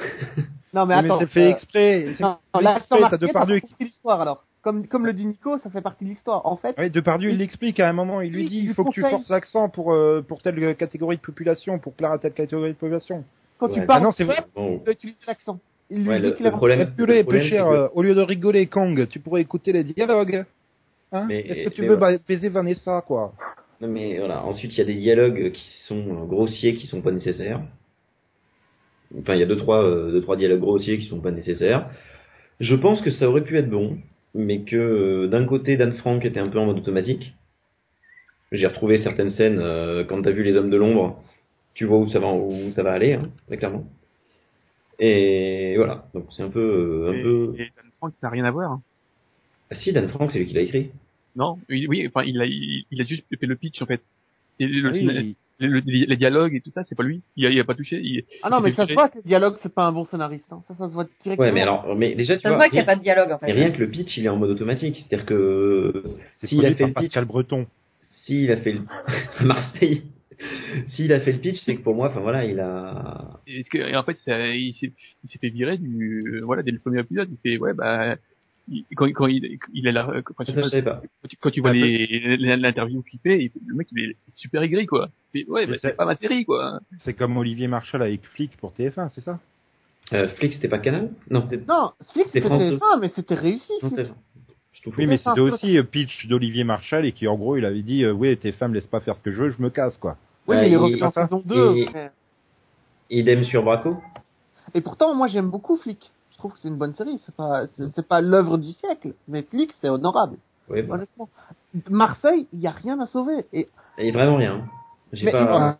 Non, mais attends. c'est fait euh, exprès. c'est Non, fait l'accent exprès, t'as marseillais, ça Depardieu fait qui- partie de l'histoire, alors. Comme, comme le dit Nico, ça fait partie de l'histoire. En fait, Oui, Depardieu, il l'explique à un moment, il lui dit, il faut que tu forces l'accent pour, euh, pour telle catégorie de population, pour plaire à telle catégorie de population. quand Ouais. tu parles, Ah non, c'est vrai. Bon, tu dois utiliser l'accent. Il lui Ouais, dit le- qu'il le a problème- purée, le problème, peu cher, que- euh, au lieu de rigoler Kong, tu pourrais écouter les dialogues. Hein Est-ce que tu veux voilà. baiser Vanessa, quoi? Non mais voilà, ensuite il y a des dialogues qui sont euh, grossiers, qui sont pas nécessaires. Enfin, il y a deux trois, euh, deux trois dialogues grossiers qui sont pas nécessaires. Je pense que ça aurait pu être bon, mais que euh, d'un côté Dan Frank était un peu en mode automatique. J'ai retrouvé certaines scènes euh, quand t'as vu les hommes de l'ombre, tu vois où ça va, où ça va aller, hein, très clairement. Et voilà, donc c'est un peu, euh, un Et, peu. et Dan Frank, ça n'a rien à voir. hein. Ah, si Dan Frank, c'est lui qui l'a écrit. Non, oui, oui, enfin, il a, il, il a juste fait le pitch, en fait. Et le, Oui, le- le- les dialogues et tout ça, c'est pas lui. Il a, il a pas touché. Il, Ah non, mais ça se voit que le dialogue, c'est pas un bon scénariste. hein. Ça, ça se voit directement. Ouais, mais alors, mais déjà tu Ça se vois. voit qu'il n'y a rien- pas de dialogue en mais fait. rien que le pitch, il est en mode automatique. C'est-à-dire que s'il a fait le pitch, Pascal Breton. s'il a fait le à Marseille, s'il a fait le pitch, c'est que pour moi, enfin voilà, il a. et, que- et en fait, ça, il s'est, il s'est fait virer du, euh, voilà, dès le premier épisode. Il fait, ouais, bah, il- quand, quand il, il est là, quand, Ça, pas. quand tu, quand tu vois l'interview qu'il fait, le mec, il est super aigri, quoi. Fait, ouais, bah, Mais c'est pas ma série, quoi. C'est comme Olivier Marchal avec Flic pour TF1, c'est ça? Euh, Flick, c'était pas Canal? Non, c'était. Non, Flick, C'était c'était France deux. ça, mais c'était réussi. Flick. Oui, mais c'était aussi euh, pitch d'Olivier Marchal et qui, en gros, il avait dit, euh, oui, tes femmes laissent pas faire ce que je veux, je me casse, quoi. Oui, Ouais, mais il est revenu en saison 2. et- idem sur Braco. Et pourtant, moi, j'aime beaucoup Flick. Je trouve que c'est une bonne série. C'est pas, c'est pas l'œuvre du siècle, mais Flick, c'est honorable, Ouais, bah. honnêtement. Marseille, il y a rien à sauver. Et Et vraiment rien. J'ai Mais pas.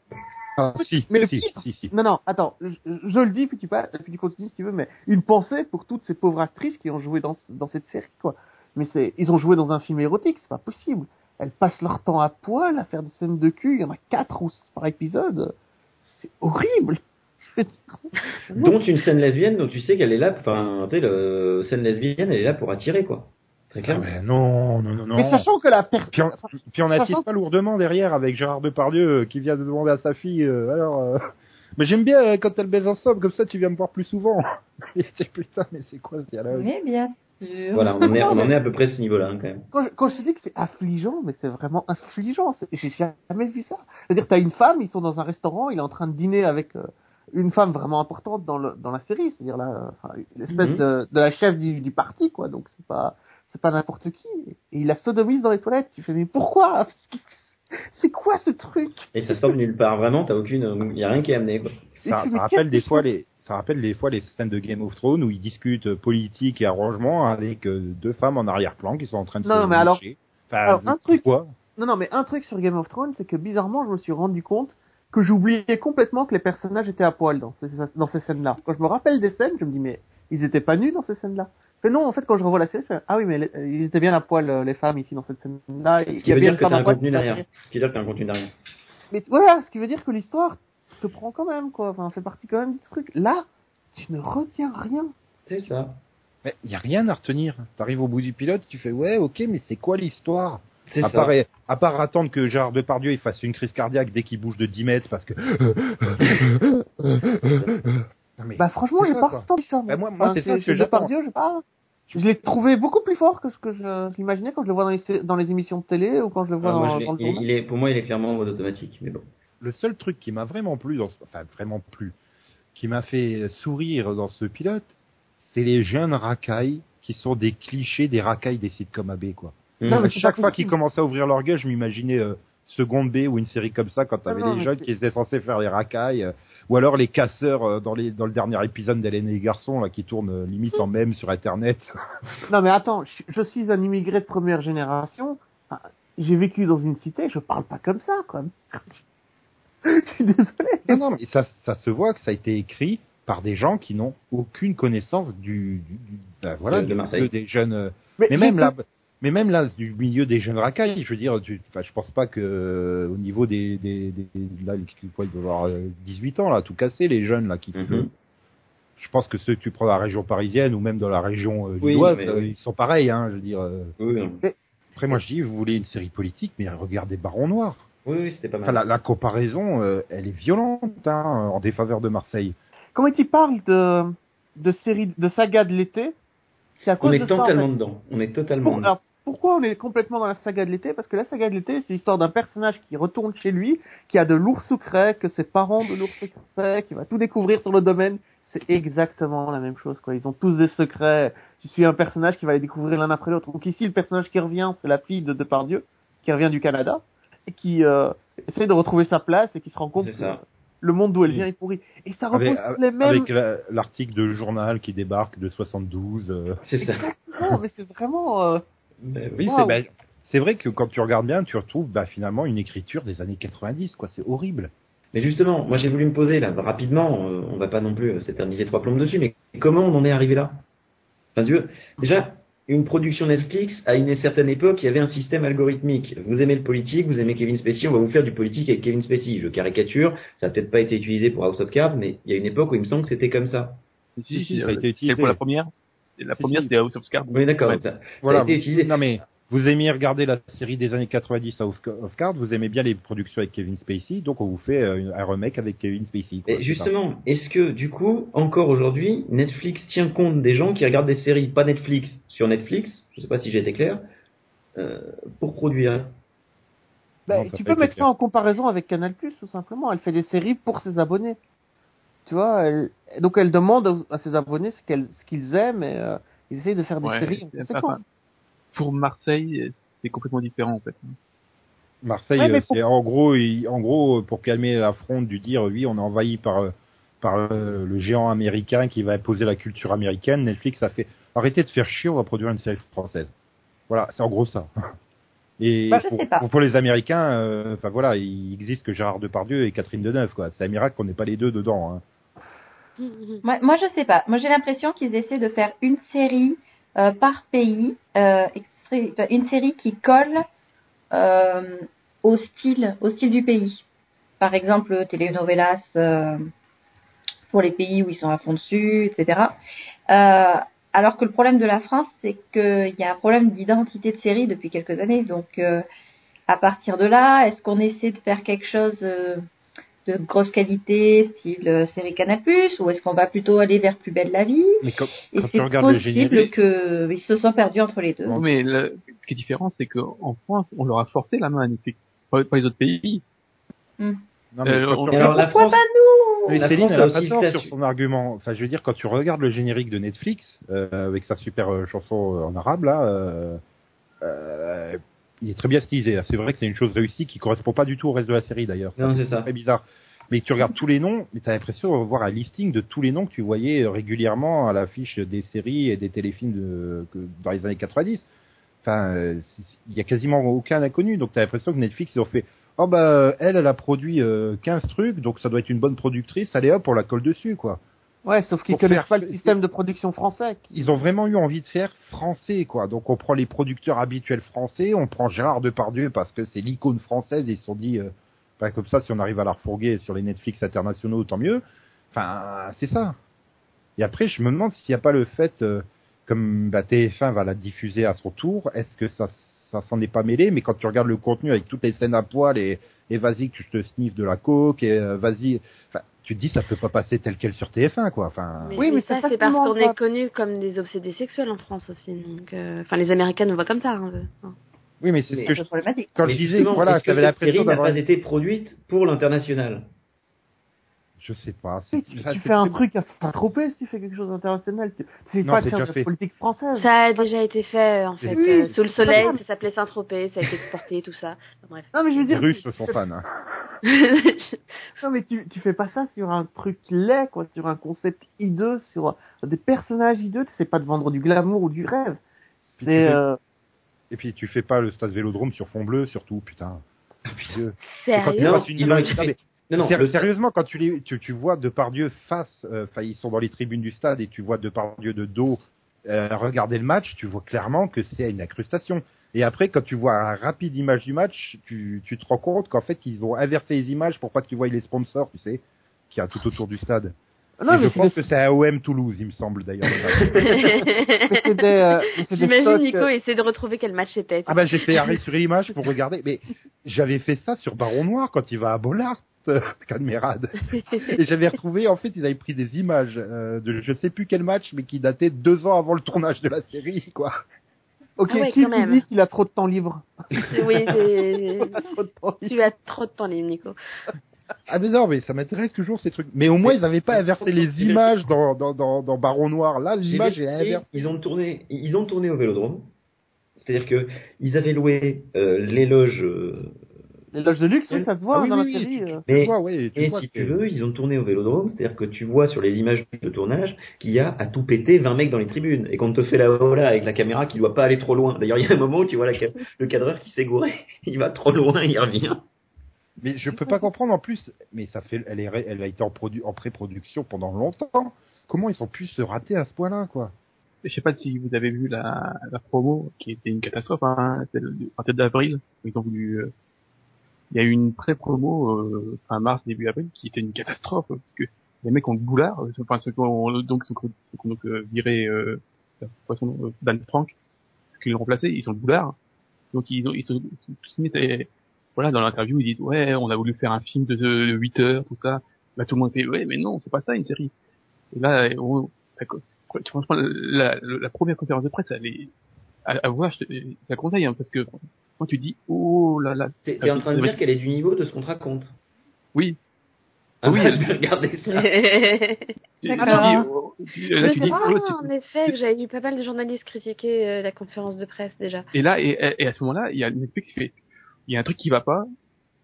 Ah, si, Mais le si, pire- si, si. non, non, attends, je, je le dis puis tu pas, puis tu continues si tu veux, mais une pensée pour toutes ces pauvres actrices qui ont joué dans dans cette série, quoi. Mais c'est, ils ont joué dans un film érotique, c'est pas possible. Elles passent leur temps à poil à faire des scènes de cul. Il y en a quatre ou six par épisode. C'est horrible. Je veux dire, Dont une scène lesbienne dont tu sais qu'elle est là, enfin, tu sais, le scène lesbienne, elle est là pour attirer, quoi. Très Ah, clairement. mais non, non, non, non. Mais sachant que la personne, Puis on, puis on attise Sachant- pas lourdement derrière avec Gérard Depardieu euh, qui vient de demander à sa fille, euh, alors, euh, mais j'aime bien euh, quand elle baise ensemble, comme ça tu viens me voir plus souvent. Et putain, mais c'est quoi ce dialogue? Mais bien sûr. Voilà, on en est, on en est à peu près à ce niveau-là, hein, quand même. quand je, quand je te dis que c'est affligeant, mais c'est vraiment affligeant. J'ai jamais vu ça. C'est-à-dire, t'as une femme, ils sont dans un restaurant, il est en train de dîner avec euh, une femme vraiment importante dans, le, dans la série, c'est-à-dire enfin, l'espèce Mhm. de, de la chef du, du parti, quoi. Donc c'est pas, c'est pas n'importe qui. Et il la sodomise dans les toilettes. Tu fais mais pourquoi? C'est quoi ce truc? Et ça sort de nulle part, vraiment, t'as aucune, y a rien qui est amené, quoi. ça, ça rappelle des fois les, ça rappelle des fois les scènes de Game of Thrones où ils discutent politique et arrangement avec euh, deux femmes en arrière-plan qui sont en train de Non, se mais alors-. Enfin, alors, un truc- quoi Non, non, mais un truc sur Game of Thrones, c'est que bizarrement, je me suis rendu compte que j'oubliais complètement que les personnages étaient à poil dans ces, dans ces scènes-là. Quand je me rappelle des scènes, je me dis, mais ils étaient pas nus dans ces scènes-là. Mais non, en fait, quand je revois la série, je fais, ah oui, mais les- ils étaient bien à poil, euh, les femmes, ici, dans cette scène-là. Il Ce qui y a veut bien dire que t'as un contenu derrière. Ce qui veut dire que t'as un contenu derrière. Mais voilà, ce qui veut dire que l'histoire te prend quand même, quoi. Enfin, fait partie quand même du truc. Là, tu ne retiens rien. C'est ça. Mais y a rien à retenir. T'arrives au bout du pilote, tu fais ouais, ok, mais c'est quoi l'histoire? À ça. part, à part attendre que Gérard Depardieu il fasse une crise cardiaque dès qu'il bouge de 10 mètres parce que. Non, mais Bah, franchement, il est ça, pas restant ça. Bah, moi- moi, c'est ça que. Depardieu, je. Je l'ai trouvé beaucoup plus fort que ce que je, je l'imaginais quand je le vois dans les, sé- dans les émissions de télé ou quand je le vois Ah, dans, moi, dans le il, journal. il est, pour moi, il est clairement en mode automatique, mais bon. le seul truc qui m'a vraiment plu, dans ce- enfin vraiment plu, qui m'a fait sourire dans ce pilote, c'est les jeunes racailles qui sont des clichés des racailles des sitcoms AB quoi. Non, mais chaque fois qu'ils commençaient à ouvrir leur gueule, je m'imaginais euh, Seconde B ou une série comme ça quand t'avais non, les jeunes qui étaient censés faire les racailles, euh, ou alors les casseurs euh, dans, les, dans le dernier épisode d'Hélène et les garçons là qui tournent euh, limite en même sur internet. Non mais attends, je, je suis un immigré de première génération. J'ai vécu dans une cité, je parle pas comme ça, quoi. je suis désolé. non, non, mais ça, ça se voit que ça a été écrit par des gens qui n'ont aucune connaissance du, du, du- ben, voilà, De- de milieu des jeunes. euh, Mais, Mais même là, mais même là, du milieu des jeunes racailles, je veux dire, tu, je pense pas que euh, au niveau des, des, des là, quoi, ils doivent avoir euh, 18 ans là, tout casser les jeunes là qui. Mhm. Je pense que ceux que tu prends dans la région parisienne ou même dans la région euh, Oui, mais euh, oui. ils sont pareils, hein, je veux dire. euh. Oui. Après, moi, je dis, vous voulez une série politique, mais regardez Baron Noir. oui, oui, c'était pas mal. Enfin, la, la comparaison, euh, elle est violente hein, en défaveur de Marseille. Comment tu parles de, de série, de saga de l'été? C'est à cause On est de ça, en totalement dedans. On est totalement Pour- dedans. alors, pourquoi on est complètement dans la saga de l'été? Parce que la saga de l'été, c'est l'histoire d'un personnage qui retourne chez lui, qui a de lourds secrets, que ses parents de lourds secrets, qui va tout découvrir sur le domaine. C'est exactement la même chose, quoi. Ils ont tous des secrets. Tu suis un personnage qui va les découvrir l'un après l'autre. Donc ici, le personnage qui revient, c'est la fille de Depardieu, qui revient du Canada, et qui euh, essaie de retrouver sa place et qui se rend compte que le monde d'où elle Oui. vient est pourri. Et ça Avec, repose sur les mêmes... avec la- l'article de journal qui débarque de 72. euh. C'est ça. Non, mais c'est vraiment... euh, Oui, Wow. c'est ben, c'est vrai que quand tu regardes bien, tu retrouves bah, finalement une écriture des années 90, quoi. C'est horrible. Mais justement, moi j'ai voulu me poser là rapidement, euh, on va pas non plus euh, s'éterniser trois plombes dessus, mais comment on en est arrivé là? Enfin, Dieu, déjà, une production Netflix, à une certaine époque, il y avait un système algorithmique. Vous aimez le politique, vous aimez Kevin Spacey, on va vous faire du politique avec Kevin Spacey. Je caricature, ça n'a peut-être pas été utilisé pour House of Cards, mais il y a une époque où il me semble que c'était comme ça. Si, si, euh, ça a été c'est utilisé. pour la première? Et La première, c'est House of Cards. Oui, d'accord. Ouais. Ça, ça Voilà, a été vous- utilisé. Non mais vous aimiez regarder la série des années 90 à Off of Card, vous aimez bien les productions avec Kevin Spacey, donc on vous fait euh, un remake avec Kevin Spacey. quoi, Et c'est justement, est-ce que du coup, encore aujourd'hui, Netflix tient compte des gens qui regardent des séries, pas Netflix, sur Netflix, je sais pas si j'ai été clair, euh, pour produire? Bah, Non, tu peux mettre clair. ça en comparaison avec Canal+, tout simplement. Elle fait des séries pour ses abonnés. Tu vois, elle... donc elle demande à ses abonnés ce qu'elle- ce qu'ils aiment et euh, ils essayent de faire des Ouais, séries en Pour Marseille, c'est complètement différent en fait. Marseille, Ouais, mais pour- c'est en gros, il- en gros, pour calmer la fronde du dire, oui, on est envahi par euh, par euh, le géant américain qui va imposer la culture américaine. Netflix a fait, arrêtez de faire chier, on va produire une série française. Voilà, c'est en gros ça. Et Bah, je pour, sais pas. pour- pour les Américains, euh, enfin voilà, il existe que Gérard Depardieu et Catherine Deneuve, quoi. C'est un miracle qu'on n'ait pas les deux dedans. Hein. Moi, moi, je sais pas. Moi, j'ai l'impression qu'ils essaient de faire une série euh, par pays, euh, une série qui colle euh, au style, au style du pays. Par exemple, telenovelas euh, pour les pays où ils sont à fond dessus, etc. Alors que le problème de la France, c'est qu'il y a un problème d'identité de série depuis quelques années. Donc, euh, à partir de là, est-ce qu'on essaie de faire quelque chose euh, de grosse qualité, style euh, série Canal+, ou est-ce qu'on va plutôt aller vers Plus belle la vie? Mais quand, Et quand tu c'est regardes le possible générique, qu'ils se sont perdus entre les deux. Bon. Mais le- ce qui est différent, c'est qu'en France, on leur a forcé la main à Netflix. Pas, pas les autres pays. non, mais Euh, on- alors la Pourquoi France, pas nous? Mais La Céline, France elle a pas tort sur son argument. Enfin, je veux dire, quand tu regardes le générique de Netflix, euh, avec sa super euh, chanson euh, en arabe, là, euh, euh, il est très bien stylisé. C'est vrai que c'est une chose réussie qui correspond pas du tout au reste de la série, d'ailleurs. C'est très bizarre. Mais tu regardes tous les noms, mais t'as l'impression de voir un listing de tous les noms que tu voyais régulièrement à l'affiche des séries et des téléfilms de, que- dans les années 90. Enfin, il y a quasiment aucun inconnu. Donc t'as l'impression que Netflix, ils ont fait, oh bah, elle, elle a produit euh, 15 trucs, donc ça doit être une bonne productrice, allez hop, on la colle dessus, quoi. Ouais, sauf qu'ils connaissent faire- pas le système de production français. Ils ont vraiment eu envie de faire français, quoi. Donc on prend les producteurs habituels français, on prend Gérard Depardieu parce que c'est l'icône française et ils se sont dit, euh, bah, comme ça, si on arrive à la refourguer sur les Netflix internationaux, tant mieux. Enfin, c'est ça. Et après, je me demande s'il n'y a pas le fait, euh, comme bah, TF1 va la diffuser à son tour, est-ce que ça, ça s'en est pas mêlé Mais quand tu regardes le contenu avec toutes les scènes à poil et, et vas-y que je te sniffe de la coke et euh, vas-y, tu te dis ça peut pas passer tel quel sur TF1, quoi. Enfin. Mais, Oui, mais mais ça, c'est c'est parce qu'on est connus comme des obsédés sexuels en France aussi. Donc, euh, enfin, les Américains nous voient comme ça. un peu. Hein. Oui, mais c'est ce que je problématique. quand Mais je disais, voilà, que j'avais l'impression série n'a d'avoir. pas été produite pour l'international? Je sais pas. Tu, ça, tu fais un truc à Saint-Tropez si tu fais quelque chose d'international. Tu, tu fais Non, pas c'est de la fait. politique française. Ça a déjà été fait, en fait, Oui, euh, sous le soleil, ça s'appelait Saint-Tropez, ça a été exporté, tout ça. Bref. Non, mais je veux Les dire. Russes tu- sont fans. Hein. Non, mais tu, tu fais pas ça sur un truc laid, quoi, sur un concept hideux, sur des personnages hideux. Tu sais pas de vendre du glamour ou du rêve. Puis euh, Et puis tu fais pas le stade Vélodrome sur fond bleu, surtout, putain. Dieu. quand tu Sérieux une image- ont non, Non, le- Sérieusement, quand tu, les, tu, tu vois Depardieu face, euh, enfin ils sont dans les tribunes du stade et tu vois Depardieu de dos euh, regarder le match, tu vois clairement que c'est une incrustation. Et après, quand tu vois un rapide image du match, tu, tu te rends compte qu'en fait ils ont inversé les images pour pas que tu vois les sponsors, tu sais, qui y a tout autour du stade. non, mais je pense des- que c'est à OM Toulouse, il me semble d'ailleurs. euh, J'imagine Nico essayer de retrouver quel match c'était. ah ben j'ai fait arrêt sur l'image pour regarder, mais j'avais fait ça sur Baron Noir quand il va à Bollard, Cadmerade. Et j'avais retrouvé, en fait, ils avaient pris des images euh, de je sais plus quel match, mais qui dataient deux ans avant le tournage de la série, quoi. Ok, Ah ouais, qui dit qu'il a trop de temps libre oui, c'est... Trop de temps libre. tu as trop de temps libre, Nico. Ah mais non, mais ça m'intéresse toujours ces trucs. Mais au moins, ils n'avaient pas inversé les images dans, dans, dans, dans Baron Noir. Là, l'image est inversée. Ils ont tourné, ils ont tourné au Vélodrome. C'est-à-dire que ils avaient loué euh, l'éloge. euh, Les loges de luxe, oui, ça se voit Ah oui, dans oui, la oui, série. tu- euh. Tu Mais- vois, ouais, tu et vois si tu veux, ils ont tourné au Vélodrome. C'est-à-dire que tu vois sur les images de tournage qu'il y a à tout péter 20 mecs dans les tribunes et qu'on te fait la là avec la caméra qui doit pas aller trop loin. D'ailleurs, il y a un moment où tu vois la le cadreur qui s'est gouré. Il va trop loin, il revient. Mais je peux pas comprendre en plus. Mais ça fait, elle est, ré- elle a été en, produ- en pré-production pendant longtemps. Comment ils ont pu se rater à ce point-là, quoi? Je sais pas si vous avez vu la, la promo qui était une catastrophe, hein, celle du- en tête d'avril. où Ils ont voulu. euh, Il y a eu une pré-promo euh, fin mars début avril qui était une catastrophe parce que les mecs ont le boulard, euh, enfin ceux qui ont donc ceux ont donc euh, viré euh, euh, Dan Frank, ceux qui l'ont remplacé, ils ont le boulard. Donc ils ont ils mis et, voilà dans l'interview ils disent ouais on a voulu faire un film de, de 8 heures tout ça. Là tout le monde fait ouais mais non c'est pas ça une série. Et là on, franchement, la, la, première conférence de presse, elle est à, voir, je je la conseille, hein, parce que quand tu dis, oh là là, T'es t'es en train de dire qu'elle est du niveau de ce qu'on te raconte. oui, Ah, Oui, je vais regarder ça. D'accord. dis, oh, tu- Je sais pas, oh, en effet, que j'avais vu pas mal de journalistes critiquer euh, la conférence de presse déjà. et là, et, à ce moment-là, il y a Netflix qui fait, il y a un truc qui va pas,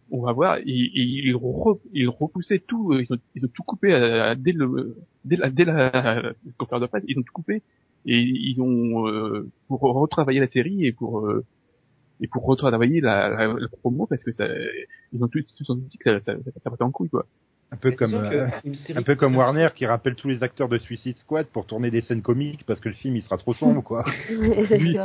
on va voir, ils, ils, ils, re- ils repoussaient tout, euh, ils ont, ils ont tout coupé euh, dès le, dès la, dès la, la conférence de presse, ils ont tout coupé, et ils ont, euh, pour retravailler la série et pour, euh, et pour retravailler la, la, la promo parce que ça, ils ont tous, tous dit que ça, ça, ça, ça partait en couille, quoi. Un peu comme, euh, un peu comme Warner qui rappelle tous les acteurs de Suicide Squad pour tourner des scènes comiques parce que le film il sera trop sombre, quoi. Oui.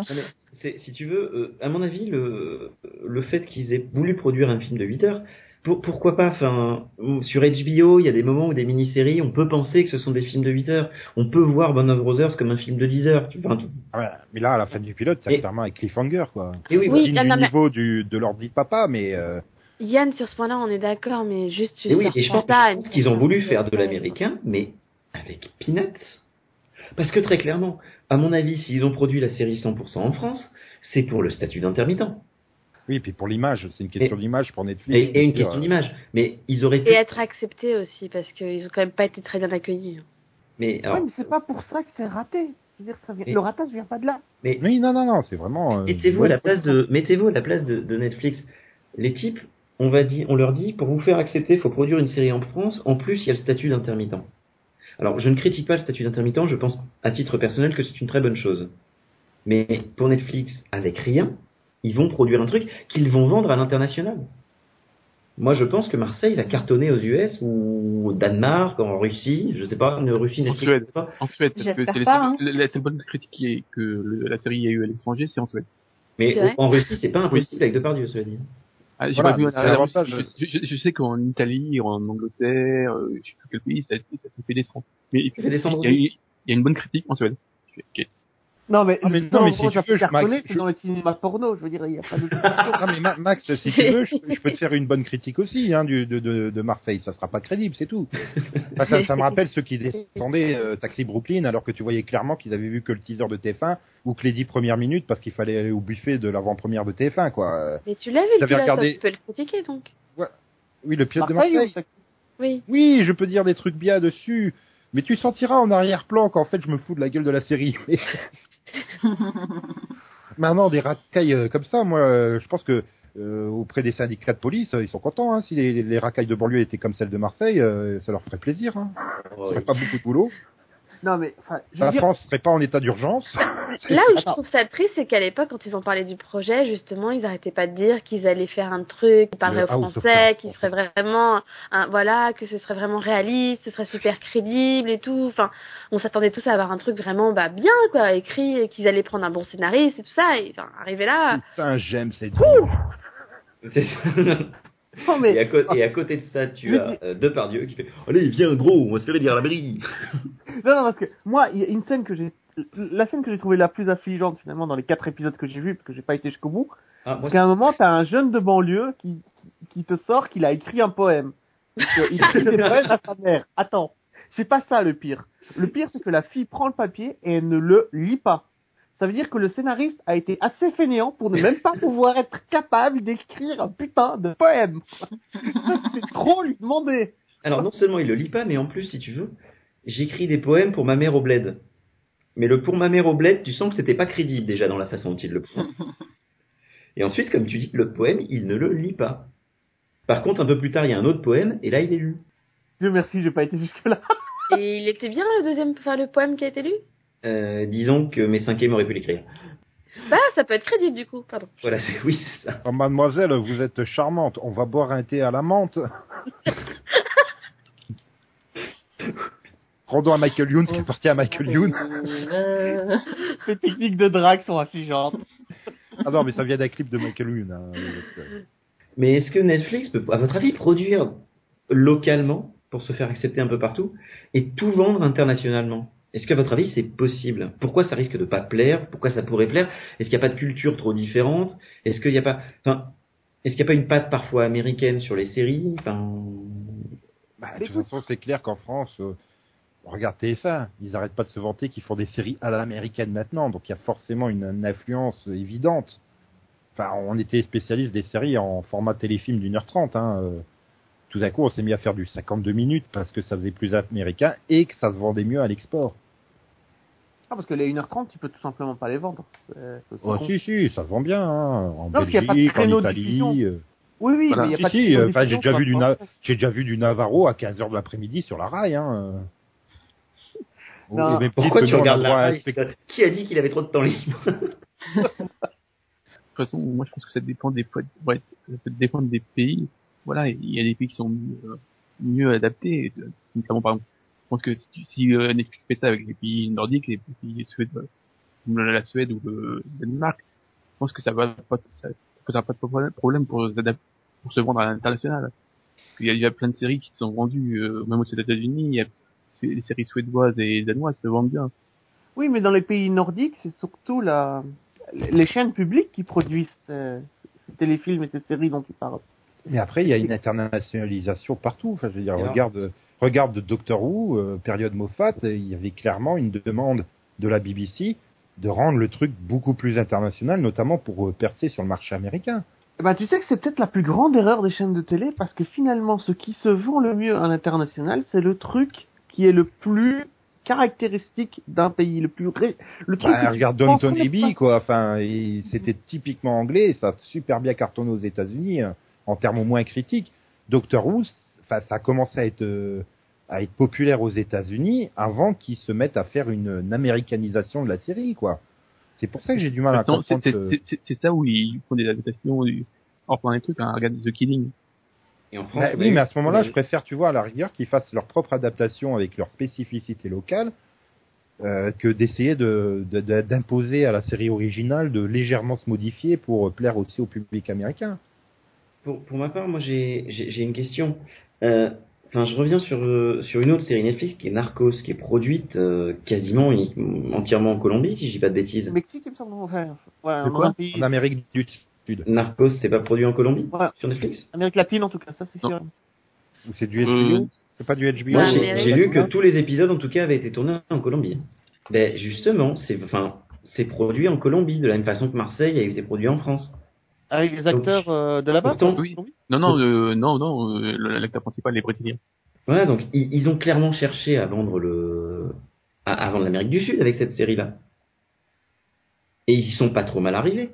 Si tu veux, euh, à mon avis, le, le fait qu'ils aient voulu produire un film de 8 heures, pour- pourquoi pas Enfin, sur HBO, il y a des moments où des mini-séries, on peut penser que ce sont des films de 8 heures. On peut voir Band of Brothers comme un film de 10 heures. Tu- Enfin, tu- Ouais, mais là, à la fin du pilote, c'est clairement un cliffhanger, quoi. et oui, Oui, du mais- niveau du, de l'ordi de papa, mais euh, Yann, sur ce point-là, on est d'accord, mais juste tu Et oui, sors et pense, je pense qu'ils ont voulu faire de l'américain, mais avec Peanuts. Parce que très clairement, à mon avis, s'ils ont produit la série 100% en France, c'est pour le statut d'intermittent. Oui, puis pour l'image, c'est une question d'image pour Netflix. Et, et une sûr, question d'image. Mais ils auraient pu. Et être accepté aussi, parce qu'ils ont quand même pas été très bien accueillis. Mais alors, Ouais, mais c'est pas pour ça que c'est raté. Je veux dire, ça vient... Et- le ratage vient pas de là. mais Oui, non, non, non, c'est vraiment. euh, mettez-vous à la place de, mettez-vous à la place de, de Netflix. Les types, on va dire, on leur dit, pour vous faire accepter, il faut produire une série en France. En plus, il y a le statut d'intermittent. Alors, je ne critique pas le statut d'intermittent. Je pense, à titre personnel, que c'est une très bonne chose. Mais pour Netflix, avec rien, ils vont produire un truc qu'ils vont vendre à l'international. Moi, je pense que Marseille va cartonner aux US ou au Danemark, en Russie, je sais pas, en Russie, Netflix, Suède. pas. En Suède, parce que c'est hein. la, seule bonne critique qui est- que le- la série a eu à l'étranger, c'est en Suède. Mais en Russie, c'est pas impossible avec Depardieu, cela dit. Ah, Voilà, pas vu je, je, je sais qu'en Italie, en Angleterre, euh, je sais plus quel pays, ça, ça s'est fait descendre. Mais il Ça fait descendre il y, a, eu- il y a une bonne critique en Suède. Non, mais, Ah, mais non, mais si tu veux, Max, c'est je- dans les cinémas porno. Je veux dire, il n'y a pas de mais Ma- Max, si tu veux, je, je peux te faire une bonne critique aussi hein, du, de, de, de Marseille. Ça sera pas crédible, c'est tout. Enfin, ça, ça me rappelle ceux qui descendaient euh, Taxi Brooklyn alors que tu voyais clairement qu'ils avaient vu que le teaser de TF1 ou que les dix premières minutes parce qu'il fallait aller au buffet de l'avant-première de TF1 quoi. Mais tu l'as vu, le J'avais pilote, regardé- tu peux le critiquer donc. Oui, le pilote de Marseille, Marseille. ou- Oui. Oui, je peux dire des trucs bien dessus. Mais tu sentiras en arrière-plan qu'en fait je me fous de la gueule de la série. Maintenant, des racailles euh, comme ça, moi, euh, je pense que euh, auprès des syndicats de police, ils sont contents. Hein, si les, les racailles de banlieue étaient comme celles de Marseille, euh, ça leur ferait plaisir. Hein. Oh, Ça ferait pas beaucoup de boulot. Non, mais, enfin, je veux La dire, France serait pas en état d'urgence. Là où je trouve ça triste, c'est qu'à l'époque, quand ils ont parlé du projet, justement, ils arrêtaient pas de dire qu'ils allaient faire un truc qui parlerait Le au House of français, Cards, qui en serait vraiment, un, voilà, que ce serait vraiment réaliste, ce serait super crédible et tout. Enfin, on s'attendait tous à avoir un truc vraiment, bah, bien, quoi, écrit, et qu'ils allaient prendre un bon scénariste et tout ça. Et, enfin, arriver là, Putain, j'aime cette C'est ça. non, mais, Et à, co- et à côté de ça, tu as euh, Depardieu qui fait Allez, viens gros, on va se faire dire la mairie. Non, non, parce que, moi, il y a une scène que j'ai, la scène que j'ai trouvée la plus affligeante, finalement, dans les quatre épisodes que j'ai vus, parce que j'ai pas été jusqu'au bout, Ah, Parce qu'à un moment, t'as un jeune de banlieue qui, qui, qui te sort qu'il a écrit un poème. Il écrit des poèmes à sa mère. Attends, c'est pas ça le pire. Le pire, c'est que la fille prend le papier et elle ne le lit pas. Ça veut dire que le scénariste a été assez fainéant pour ne même pas pouvoir être capable d'écrire un putain de poème. c'est trop lui demander. Alors non seulement il le lit pas, mais en plus, si tu veux, j'écris des poèmes pour ma mère au bled. Mais le pour ma mère au bled, tu sens que c'était pas crédible déjà dans la façon dont il le prononce. Et ensuite, comme tu dis, le poème, il ne le lit pas. Par contre, un peu plus tard, il y a un autre poème, et là, il est lu. Dieu merci, j'ai pas été jusque là. et il était bien le deuxième, enfin, le poème qui a été lu? Euh, disons que mes cinquièmes auraient pu l'écrire. Bah, ça peut être crédible, du coup, pardon. Voilà, c'est oui, c'est ça. Oh, mademoiselle, vous êtes charmante. On va boire un thé à la menthe. Rendons à Michael Youn ce qui appartient à Michael Youn. Les techniques de drague sont affligeantes. Ah non, mais ça vient d'un clip de Michael Youn. hein, donc. Mais est-ce que Netflix peut, à votre avis, produire localement pour se faire accepter un peu partout et tout vendre internationalement? Est-ce qu'à votre avis c'est possible? Pourquoi ça risque de pas plaire? Pourquoi ça pourrait plaire? Est-ce qu'il n'y a pas de culture trop différente? Est-ce qu'il n'y a pas, enfin, est-ce qu'il n'y a pas une patte parfois américaine sur les séries? Enfin, Bah, de toute façon, c'est clair qu'en France, euh, regarde TF1, ils arrêtent pas de se vanter qu'ils font des séries à l'américaine maintenant, donc il y a forcément une, une influence évidente. Enfin, on était spécialiste des séries en format téléfilm d'une heure trente. Hein, euh. Tout d'un coup, on s'est mis à faire du 52 minutes parce que ça faisait plus américain et que ça se vendait mieux à l'export. Ah, parce que les 1h30, tu peux tout simplement pas les vendre. Oh, si, si, ça se vend bien. Hein, en parce qu'il y a pas de Belgique, en Italie. euh. Oui, oui, Voilà. mais il y a Si, pas de si, euh, enfin, j'ai déjà vu du Na- France. j'ai déjà vu du Navarro à 15h de l'après-midi sur la rail. Hein. Euh. Non. Pourquoi tu regardes la. Qui a dit qu'il avait trop de temps libre De toute façon, moi, je pense que ça dépend des fois, ouais, ça peut dépendre des pays. Voilà, il y a des pays qui sont mieux, euh, mieux adaptés. euh, Notamment, par exemple, je pense que si, si euh, Netflix fait ça avec les pays nordiques, les pays suédois, comme la Suède ou le Danemark, je pense que ça va pas, ça posera pas de problème- pour s'adapter, pour se vendre à l'international. Il y a, plein de séries qui sont vendues, euh, même aux États-Unis, il y a les séries suédoises et danoises se vendent bien. Oui, mais dans les pays nordiques, c'est surtout la... les chaînes publiques qui produisent ces, ces téléfilms et ces séries dont tu parles. Mais après, il y a une internationalisation partout. Enfin, je veux dire, alors regarde, regarde Doctor Who, euh, période Moffat, il y avait clairement une demande de la BBC de rendre le truc beaucoup plus international, notamment pour euh, percer sur le marché américain. Eh ben, tu sais que c'est peut-être la plus grande erreur des chaînes de télé parce que finalement, ce qui se vend le mieux à l'international, c'est le truc qui est le plus caractéristique d'un pays, le plus ré- le truc. Bah, regarde Downton Abbey, pas. quoi. Enfin, c'était typiquement anglais, ça a super bien cartonné aux États-Unis euh, en termes au moins critiques. Doctor Who, ça, ça a commencé à être euh, à être populaire aux États-Unis avant qu'ils se mettent à faire une, une américanisation de la série, quoi. C'est pour ça que j'ai du mal à comprendre. c'est ce- c'est- c'est ça où ils font des adaptations du- en plein des trucs, hein, regarde The Killing. Et en France, Bah, oui, mais à ce moment-là, oui. je préfère, tu vois, à la rigueur, qu'ils fassent leur propre adaptation avec leur spécificité locale, euh, que d'essayer de, de- de- d'imposer à la série originale de légèrement se modifier pour plaire aussi au public américain. Pour, pour ma part, moi j'ai j'ai j'ai une question. Euh, enfin, je reviens sur euh, sur une autre série Netflix qui est Narcos, qui est produite euh, quasiment entièrement en Colombie, si je dis pas de bêtises. Mexique, il me semble. Ouais, ouais, pays- En Amérique du Sud. Narcos, c'est pas produit en Colombie Ouais. sur Netflix? Amérique latine, en tout cas, ça c'est sûr. C'est du Euh, HBO C'est pas du HBO Moi, Ouais, j'ai lu que tous les épisodes, en tout cas, avaient été tournés en Colombie. Ben justement, c'est enfin, c'est produit en Colombie de la même façon que Marseille a été produit en France. Avec les acteurs euh, de là-bas. Oui. Non, non, euh, non, non, euh, l'acteur principal est brésilien. Ouais, donc ils, ils ont clairement cherché à vendre le à, à vendre l'Amérique du Sud avec cette série-là. Et ils y sont pas trop mal arrivés.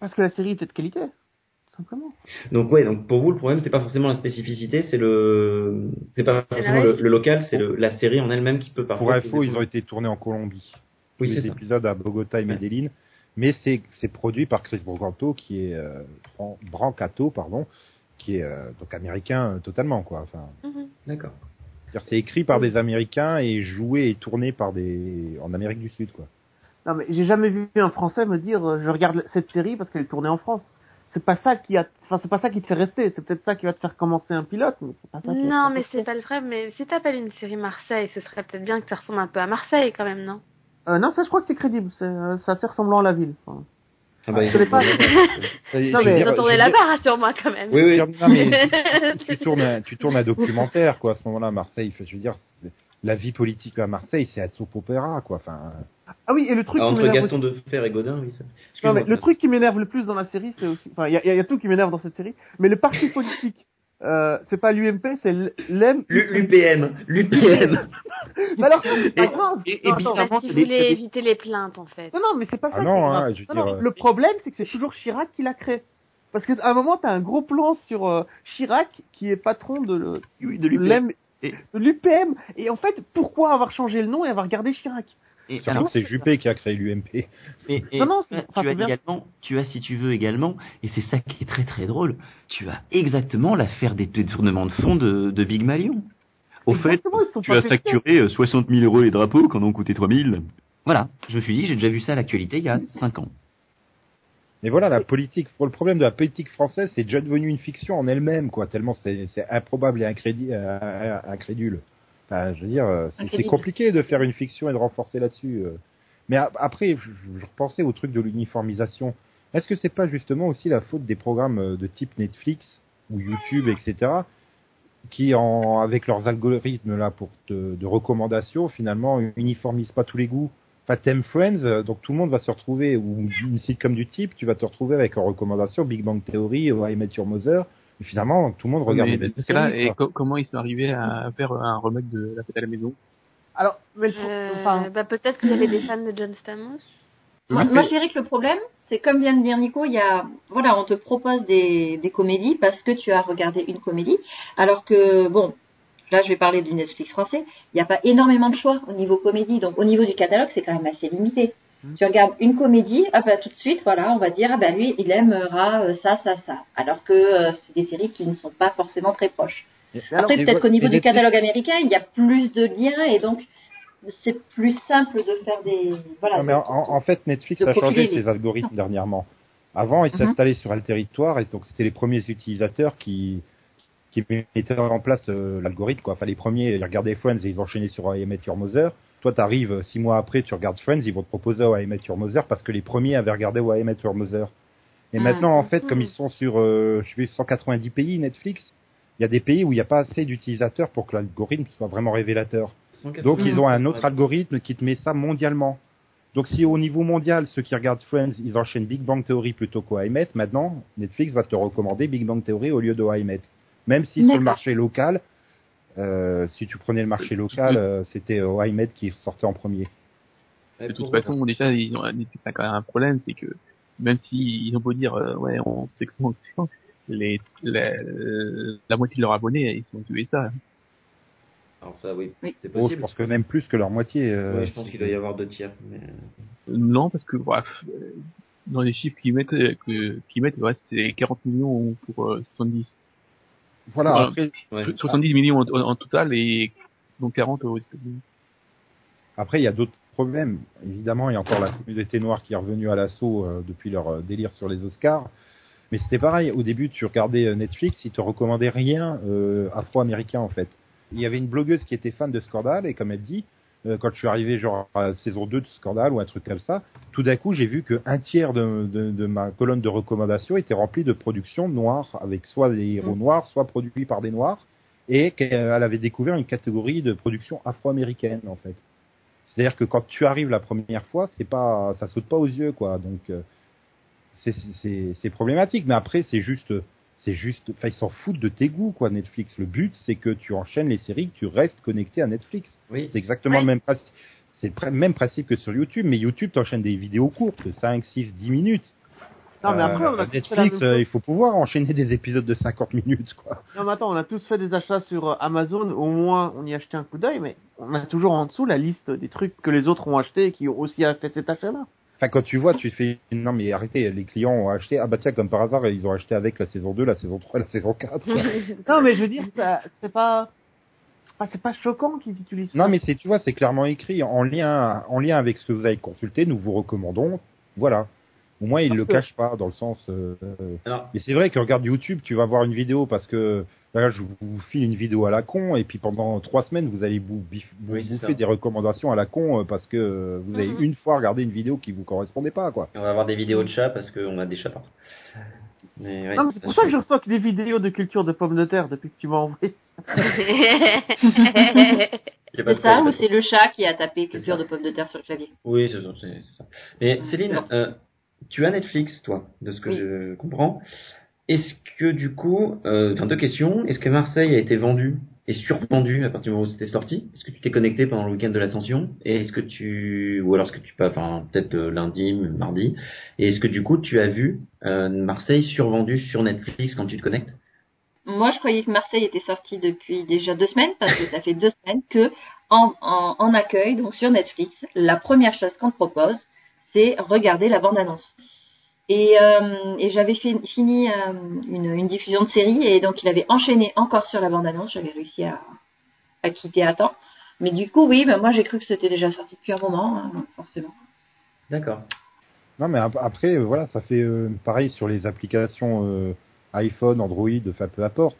Parce que la série était de qualité, tout simplement. Donc ouais, donc pour vous le problème c'est pas forcément la spécificité, c'est le c'est pas forcément le, local, c'est le- la série en elle-même qui peut parfois. Pour info, ils ont été tournés en Colombie. Oui, les ça. épisodes à Bogota et Ouais. Medellin. Mais c'est c'est produit par Chris Brancato, qui est euh, Bran- Brancato, pardon, qui est euh, donc américain euh, totalement quoi. Enfin, Mhm. D'accord. c'est écrit par des Américains et joué et tourné par des en Amérique du Sud quoi. Non, mais j'ai jamais vu un Français me dire euh, je regarde cette série parce qu'elle est tournée en France. C'est pas ça qui a, enfin c'est pas ça qui te fait rester. C'est peut-être ça qui va te faire commencer un pilote, mais c'est pas ça. qui Non, mais c'est pas le vrai. Mais si t'appelles une série Marseille, ce serait peut-être bien que ça ressemble un peu à Marseille quand même, non? Euh, non, ça je crois que c'est crédible. C'est euh, assez ressemblant à la ville. Enfin, Ah bah, je pas. Non, veux mais- dire- Ils ont tourné je veux là-bas, dire- rassure-moi quand même. Oui, oui. Non, mais tu tournes un, tu tournes un documentaire quoi à ce moment-là à Marseille. Je veux dire, la vie politique à Marseille, c'est un soap opéra quoi. Enfin, Ah oui, et le truc Ah, qui entre m'énerve Gaston Defer et Godin, oui. ça- Non, mais le truc qui m'énerve le plus dans la série, c'est aussi, enfin, il y a, il y a tout qui m'énerve dans cette série, mais le parti politique, euh, c'est pas l'UMP, c'est L'UPM, l'UPM. Mais alors, c'est pas Et- grave. et- Non. Parce éviter les plaintes en fait. Non, non, mais c'est pas Ah ça. non, qui hein, grave. je veux Non, non, dire, le problème, c'est que c'est toujours Chirac qui l'a créé. Parce qu'à un moment, t'as un gros plan sur euh, Chirac, qui est patron de, le, Oui, de l'EM Et- de l'UPM. Et en fait, pourquoi avoir changé le nom et avoir gardé Chirac? Et surtout alors, c'est Juppé qui a créé l'UMP. Et, et Non, non, c'est- tu, as c'est bien. également, tu as, si tu veux également, et c'est ça qui est très très drôle, tu as exactement l'affaire des détournements de fonds de, de Big Malion. Au fait, Exactement, ils sont tu pas as facturé euh, 60 000 euros les drapeaux quand on coûté 3 000. Voilà, je me suis dit, j'ai déjà vu ça à l'actualité il y a 5 ans. Mais voilà, la politique, le problème de la politique française, c'est déjà devenu une fiction en elle-même, quoi, tellement c'est c'est improbable et incrédi- euh, incrédule. Enfin, je veux dire, euh, c'est- compliqué de faire une fiction et de renforcer là-dessus. euh. Mais après, je, repensais au truc de l'uniformisation. Est-ce que c'est pas justement aussi la faute des programmes euh, de type Netflix ou YouTube, etc., qui, en, avec leurs algorithmes là pour te- de recommandations, finalement, uniformisent pas tous les goûts? Enfin, t'aimes Friends, donc tout le monde va se retrouver, ou une sitcom du type, tu vas te retrouver avec en recommandation Big Bang Theory, ou I Met Your Mother, et finalement, tout le monde regarde Mais c'est là, séries, et co- comment ils sont arrivés à faire un remake de La Fête à la Maison? Alors, mais le- Euh, enfin, bah, peut-être qu'il y avait des fans de John Stamos. Moi, moi, je dirais que le problème, c'est comme vient de dire Nico, il y a, voilà, on te propose des, des comédies parce que tu as regardé une comédie, alors que, bon, là, je vais parler du Netflix français, il n'y a pas énormément de choix au niveau comédie, donc au niveau du catalogue, c'est quand même assez limité. Tu regardes une comédie, ah bah, tout de suite, voilà, on va dire, ah bah, lui, il aimera euh, ça, ça, ça, alors que euh, c'est des séries qui ne sont pas forcément très proches. Après, peut-être qu'au niveau du Netflix- catalogue américain, il y a plus de liens et donc c'est plus simple de faire des, voilà. Non, mais de- en, en fait, Netflix a changé les- ses algorithmes dernièrement. Avant, ils Mhm. s'installaient sur un territoire, et donc c'était les premiers utilisateurs qui qui mettaient en place euh, l'algorithme. Quoi. Enfin, les premiers, ils regardaient Friends et ils enchaînaient sur I Met Your Mother. Toi, t'arrives euh, six mois après, tu regardes Friends, ils vont te proposer I Met Your Mother parce que les premiers avaient regardé I Met Your Mother. Et Mhm. maintenant, en fait, comme ils sont sur, euh, je sais, 190 pays Netflix, il y a des pays où il n'y a pas assez d'utilisateurs pour que l'algorithme soit vraiment révélateur. Donc ils ont un autre algorithme qui te met ça mondialement. Donc si au niveau mondial, ceux qui regardent Friends, ils enchaînent Big Bang Theory plutôt qu'O I Met, maintenant Netflix va te recommander Big Bang Theory au lieu de I Met. Même si sur le marché local, si tu prenais le marché local, euh, c'était Met qui sortait en premier. De toute façon, déjà, ils ont, Netflix a quand même un problème, c'est que même s'ils ont beau dire, euh, ouais, on s'expose, les, la, la moitié de leurs abonnés, ils sont tués ça. Alors ça, oui, Oui. c'est Oh, je possible. pense que même plus que leur moitié. euh, je pense qu'il doit y avoir deux tiers. Mais... Non, parce que, bref, euh, dans les chiffres qu'ils mettent, euh, qu'ils mettent, ouais, c'est 40 millions pour euh, 70. Voilà. Ouais. Après, Ouais. 70 millions en, en total et donc 40 aux États-Unis. Après, il y a d'autres problèmes. Évidemment, il y a encore la communauté noire qui est revenue à l'assaut euh, depuis leur euh, délire sur les Oscars. Mais c'était pareil. Au début, tu regardais euh, Netflix, ils te recommandaient rien euh, afro-américain en fait. Il y avait une blogueuse qui était fan de Scandale et comme elle dit, euh, quand je suis arrivé genre à la saison 2 de Scandale ou un truc comme ça, tout d'un coup j'ai vu que un tiers de, de, de ma colonne de recommandations était remplie de productions noires avec soit des héros Mm. noirs, soit produits par des noirs et qu'elle avait découvert une catégorie de production afro-américaine en fait. C'est-à-dire que quand tu arrives la première fois, c'est pas, ça saute pas aux yeux quoi. Donc euh, c'est problématique. Mais après c'est juste c'est juste, enfin ils s'en foutent de tes goûts quoi. Netflix. Le but c'est que tu enchaînes les séries, que tu restes connecté à Netflix. Oui. C'est exactement le même principe. C'est le pr- même principe que sur YouTube, mais YouTube t'enchaînes des vidéos courtes, 5, 6, 10 minutes. Non, mais après, Euh, on a Netflix, euh, il faut pouvoir enchaîner des épisodes de 50 minutes, quoi. Non, mais attends, on a tous fait des achats sur euh, Amazon, au moins on y a acheté un coup d'œil, mais on a toujours en dessous la liste des trucs que les autres ont acheté et qui ont aussi fait cet achat-là. Enfin, quand tu vois, tu fais, non, mais arrêtez, les clients ont acheté, ah bah tiens, comme par hasard, ils ont acheté avec la saison 2, la saison 3, la saison 4. quoi. Non, mais je veux dire, c'est pas, ah, c'est pas choquant qu'ils utilisent ça. non, mais c'est, tu vois, c'est clairement écrit, en lien, en lien avec ce que vous avez consulté, nous vous recommandons, voilà. Au moins, ils le cachent pas, dans le sens, euh, euh, Alors, Mais c'est vrai que regarde YouTube, tu vas voir une vidéo parce que là, je vous file une vidéo à la con et puis pendant trois semaines, vous allez vous, bif- vous Oui, c'est bouffer ça. des recommandations à la con euh, parce que euh, vous avez Mhm. une fois regardé une vidéo qui vous correspondait pas, quoi. on va avoir des vidéos de chats parce qu'on a des chats partout. Ouais, c'est pour ça que je reçois que des vidéos de culture de pommes de terre depuis que tu m'as envoyé. C'est ça ou c'est le chat qui a tapé culture de pommes de terre sur le clavier Oui, c'est ça. c'est- c'est ça. Mais Céline, euh, tu as Netflix, toi, de ce que Oui. je comprends. Est-ce que du coup, euh, enfin deux questions. Est-ce que Marseille a été vendu et survendu à partir du moment où c'était sorti? Est-ce que tu t'es connecté pendant le week-end de l'ascension? Et est-ce que tu, ou alors est-ce que tu enfin peut-être euh, lundi, mardi. Et est-ce que du coup tu as vu euh, Marseille survendu sur Netflix quand tu te connectes? Moi, je croyais que Marseille était sorti depuis déjà deux semaines, parce que ça fait deux semaines que, en, en, en accueil, donc sur Netflix, la première chose qu'on te propose, c'est regarder la bande-annonce. Et, euh, et j'avais fini euh, une, une diffusion de série, et donc il avait enchaîné encore sur la bande-annonce. J'avais réussi à, à quitter à temps. Mais du coup, oui, ben moi j'ai cru que c'était déjà sorti depuis un moment, hein, forcément. D'accord. Non, mais ap- après, euh, voilà, ça fait euh, pareil sur les applications iPhone, Android, enfin peu importe.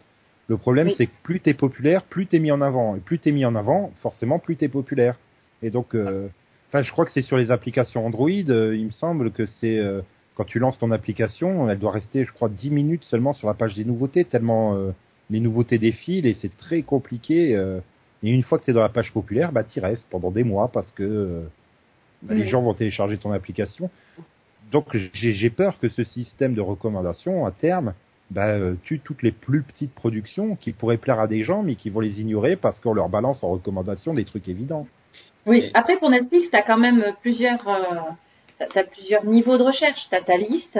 Le problème, Oui. c'est que plus t'es populaire, plus t'es mis en avant. Et plus t'es mis en avant, forcément, plus t'es populaire. Et donc, enfin, je crois que c'est sur les applications Android, il me semble que c'est quand tu lances ton application, elle doit rester, je crois, 10 minutes seulement sur la page des nouveautés, tellement euh, les nouveautés défilent et c'est très compliqué. euh, et une fois que t'es dans la page populaire, bah t'y restes pendant des mois parce que euh, bah, les Oui. gens vont télécharger ton application. Donc j'ai peur que ce système de recommandation, à terme, bah, tue toutes les plus petites productions qui pourraient plaire à des gens, mais qui vont les ignorer parce qu'on leur balance en recommandation des trucs évidents. Oui, après pour Netflix, tu as quand même plusieurs, t'as- t'as plusieurs niveaux de recherche. Tu as ta liste.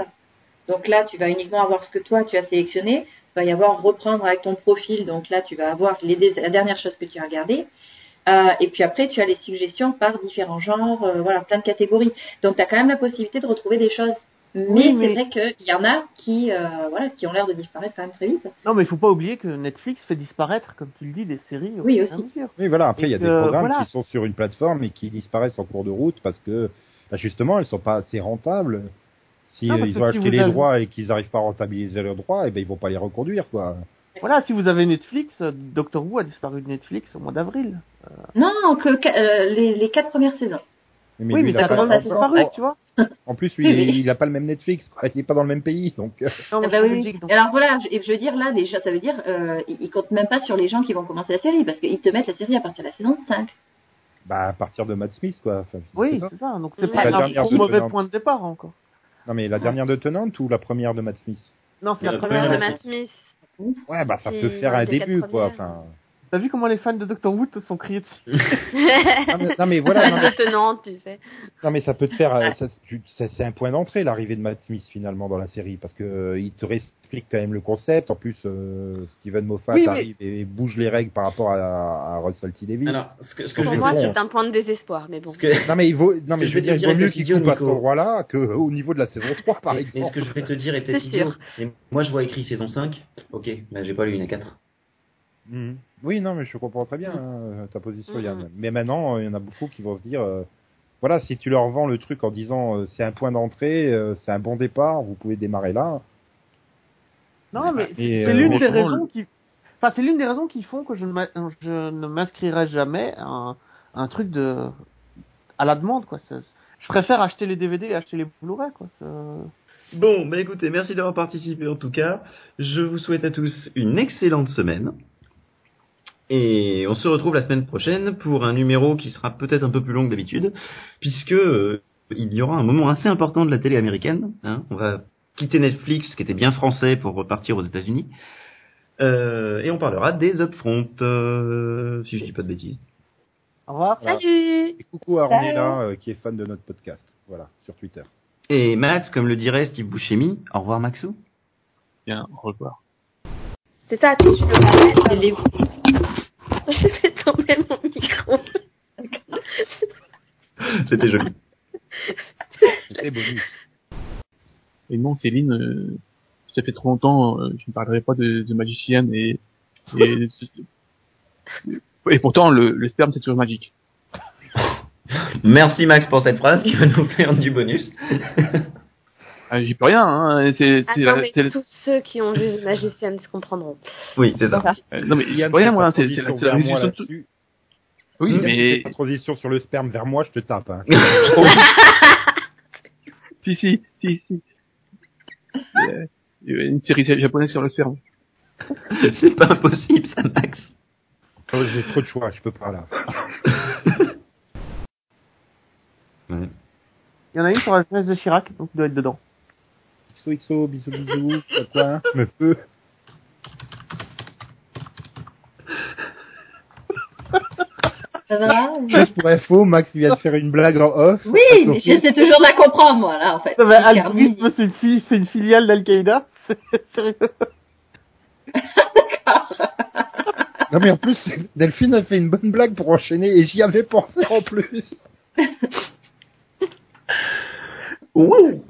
Donc là, tu vas uniquement avoir ce que toi, tu as sélectionné. Il va y avoir reprendre avec ton profil. Donc là, tu vas avoir les, la dernière chose que tu as regardée. Euh, et puis après, tu as les suggestions par différents genres, euh, voilà, plein de catégories. Donc tu as quand même la possibilité de retrouver des choses. Mais, Oui, mais- c'est vrai qu'il y en a qui, euh, voilà, qui ont l'air de disparaître quand même très vite. Non, mais il faut pas oublier que Netflix fait disparaître, comme tu le dis, des séries. au Oui, aussi. Oui, voilà. Après, il y a des programmes voilà. qui sont sur une plateforme et qui disparaissent en cours de route parce que, bah, justement, elles sont pas assez rentables. Si Non, euh, ils ont si acheté les avez- droits et qu'ils n'arrivent pas à rentabiliser leurs droits, et ben ils vont pas les reconduire, quoi. Voilà, si vous avez Netflix, euh, Doctor Who a disparu de Netflix au mois d'avril. Non, que euh, les, les quatre premières saisons. Mais oui, lui, mais ça a disparu, en- tu vois. En plus, lui, il, il a pas le même Netflix, quoi. Il est pas dans le même pays, donc. euh, Non, Ah mais bah oui, donc- Alors voilà, je, et je veux dire là déjà, ça veut dire euh, ils, ils comptent même pas sur les gens qui vont commencer la série parce qu'ils te mettent la série à partir de la saison 5. Bah, à partir de Matt Smith, quoi. Enfin, Oui, c'est ça. Donc C'est pas un trop mauvais point de départ encore. Non, mais la dernière de Tenante ou la première de Matt Smith? Non, c'est la la première. Première de Matt Smith. Ouais, bah, ça peut faire un début, quoi. Enfin. T'as vu comment les fans de Doctor Who te sont criés dessus? Non, mais, non, mais voilà, non, mais, Tenante, tu sais. non, mais ça peut te faire, euh, ça, tu- ça- c'est un point d'entrée, l'arrivée de Matt Smith, finalement, dans la série, parce que, euh, il te réexplique quand même le concept. En plus, euh, Steven Moffat Oui, mais- arrive et bouge les règles par rapport à, à Russell T. Davis. Alors, ce que, ce que je Pour moi, c'est un point de désespoir, mais bon. ce que, Non, mais il vaut, non, mais je veux dire, il vaut mieux qu'il coupe à ce Nico. endroit-là qu'au niveau de la saison 3, par Mais exemple. ce que je vais te dire est C'est peut-être idiot. Mais moi, je vois écrit saison 5. Ok, mais j'ai pas lu une à 4. Mhm. Oui, non, mais je comprends très bien hein, ta position, Mhm. Yann. Mais maintenant, euh, il y en a beaucoup qui vont se dire, euh, voilà, si tu leur vends le truc en disant euh, c'est un point d'entrée, euh, c'est un bon départ, vous pouvez démarrer là. Non, mais c'est euh, l'une des raisons qui, enfin, c'est l'une des raisons qui font que je ne m'inscrirai jamais à un, truc de, à la demande, quoi. Je préfère acheter les DVD et acheter les Blu-ray, quoi. C'est- Bon, bah écoutez, merci d'avoir participé en tout cas. Je vous souhaite à tous une excellente semaine. Et on se retrouve la semaine prochaine pour un numéro qui sera peut-être un peu plus long que d'habitude, puisque euh, il y aura un moment assez important de la télé américaine. hein. On va quitter Netflix, qui était bien français, pour repartir aux États-Unis. Euh, et on parlera des upfronts, euh, si je dis pas de bêtises. Au revoir. Voilà. Salut Et coucou à Ornella, euh, qui est fan de notre podcast. Voilà, sur Twitter. Et Max, comme le dirait Steve Buscemi, au revoir Maxou. Bien, au revoir. C'est ça, tu le rappelles, les... J'ai fait tomber mon micro. C'était joli. C'était bonus. Et non, Céline, euh, ça fait trop longtemps, euh, je ne parlerai pas de, de magicienne et, et, et pourtant le, le sperme c'est toujours magique. Merci Max pour cette phrase qui va nous faire du bonus. Ah, J'y peux rien, hein, c'est, la- la- tous ceux qui ont vu The Magician se comprendront. Oui, c'est ça. euh, non mais j'y Yann, peux rien moi, c'est, la, la moi de tout. Oui, Yann, mais fais ta transition sur le sperme vers moi, je te tape. Hein. si si si si. Il y a une série japonaise sur le sperme. C'est pas impossible ça Max. Oh, J'ai trop de choix, je peux pas là. Ouais. Il y en a une sur la jeunesse de Chirac, donc il doit être dedans. XOXO, bisous bisous, quoi, me peux. Ça va Juste pour info, Max vient de faire une blague en off. Oui, mais j'essaie toujours de la comprendre, moi, là, en fait. Altruisme, c'est une, filiale d'Al-Qaïda. C'est sérieux. Non mais en plus, Delphine a fait une bonne blague pour enchaîner et j'y avais pensé en plus. Ouh.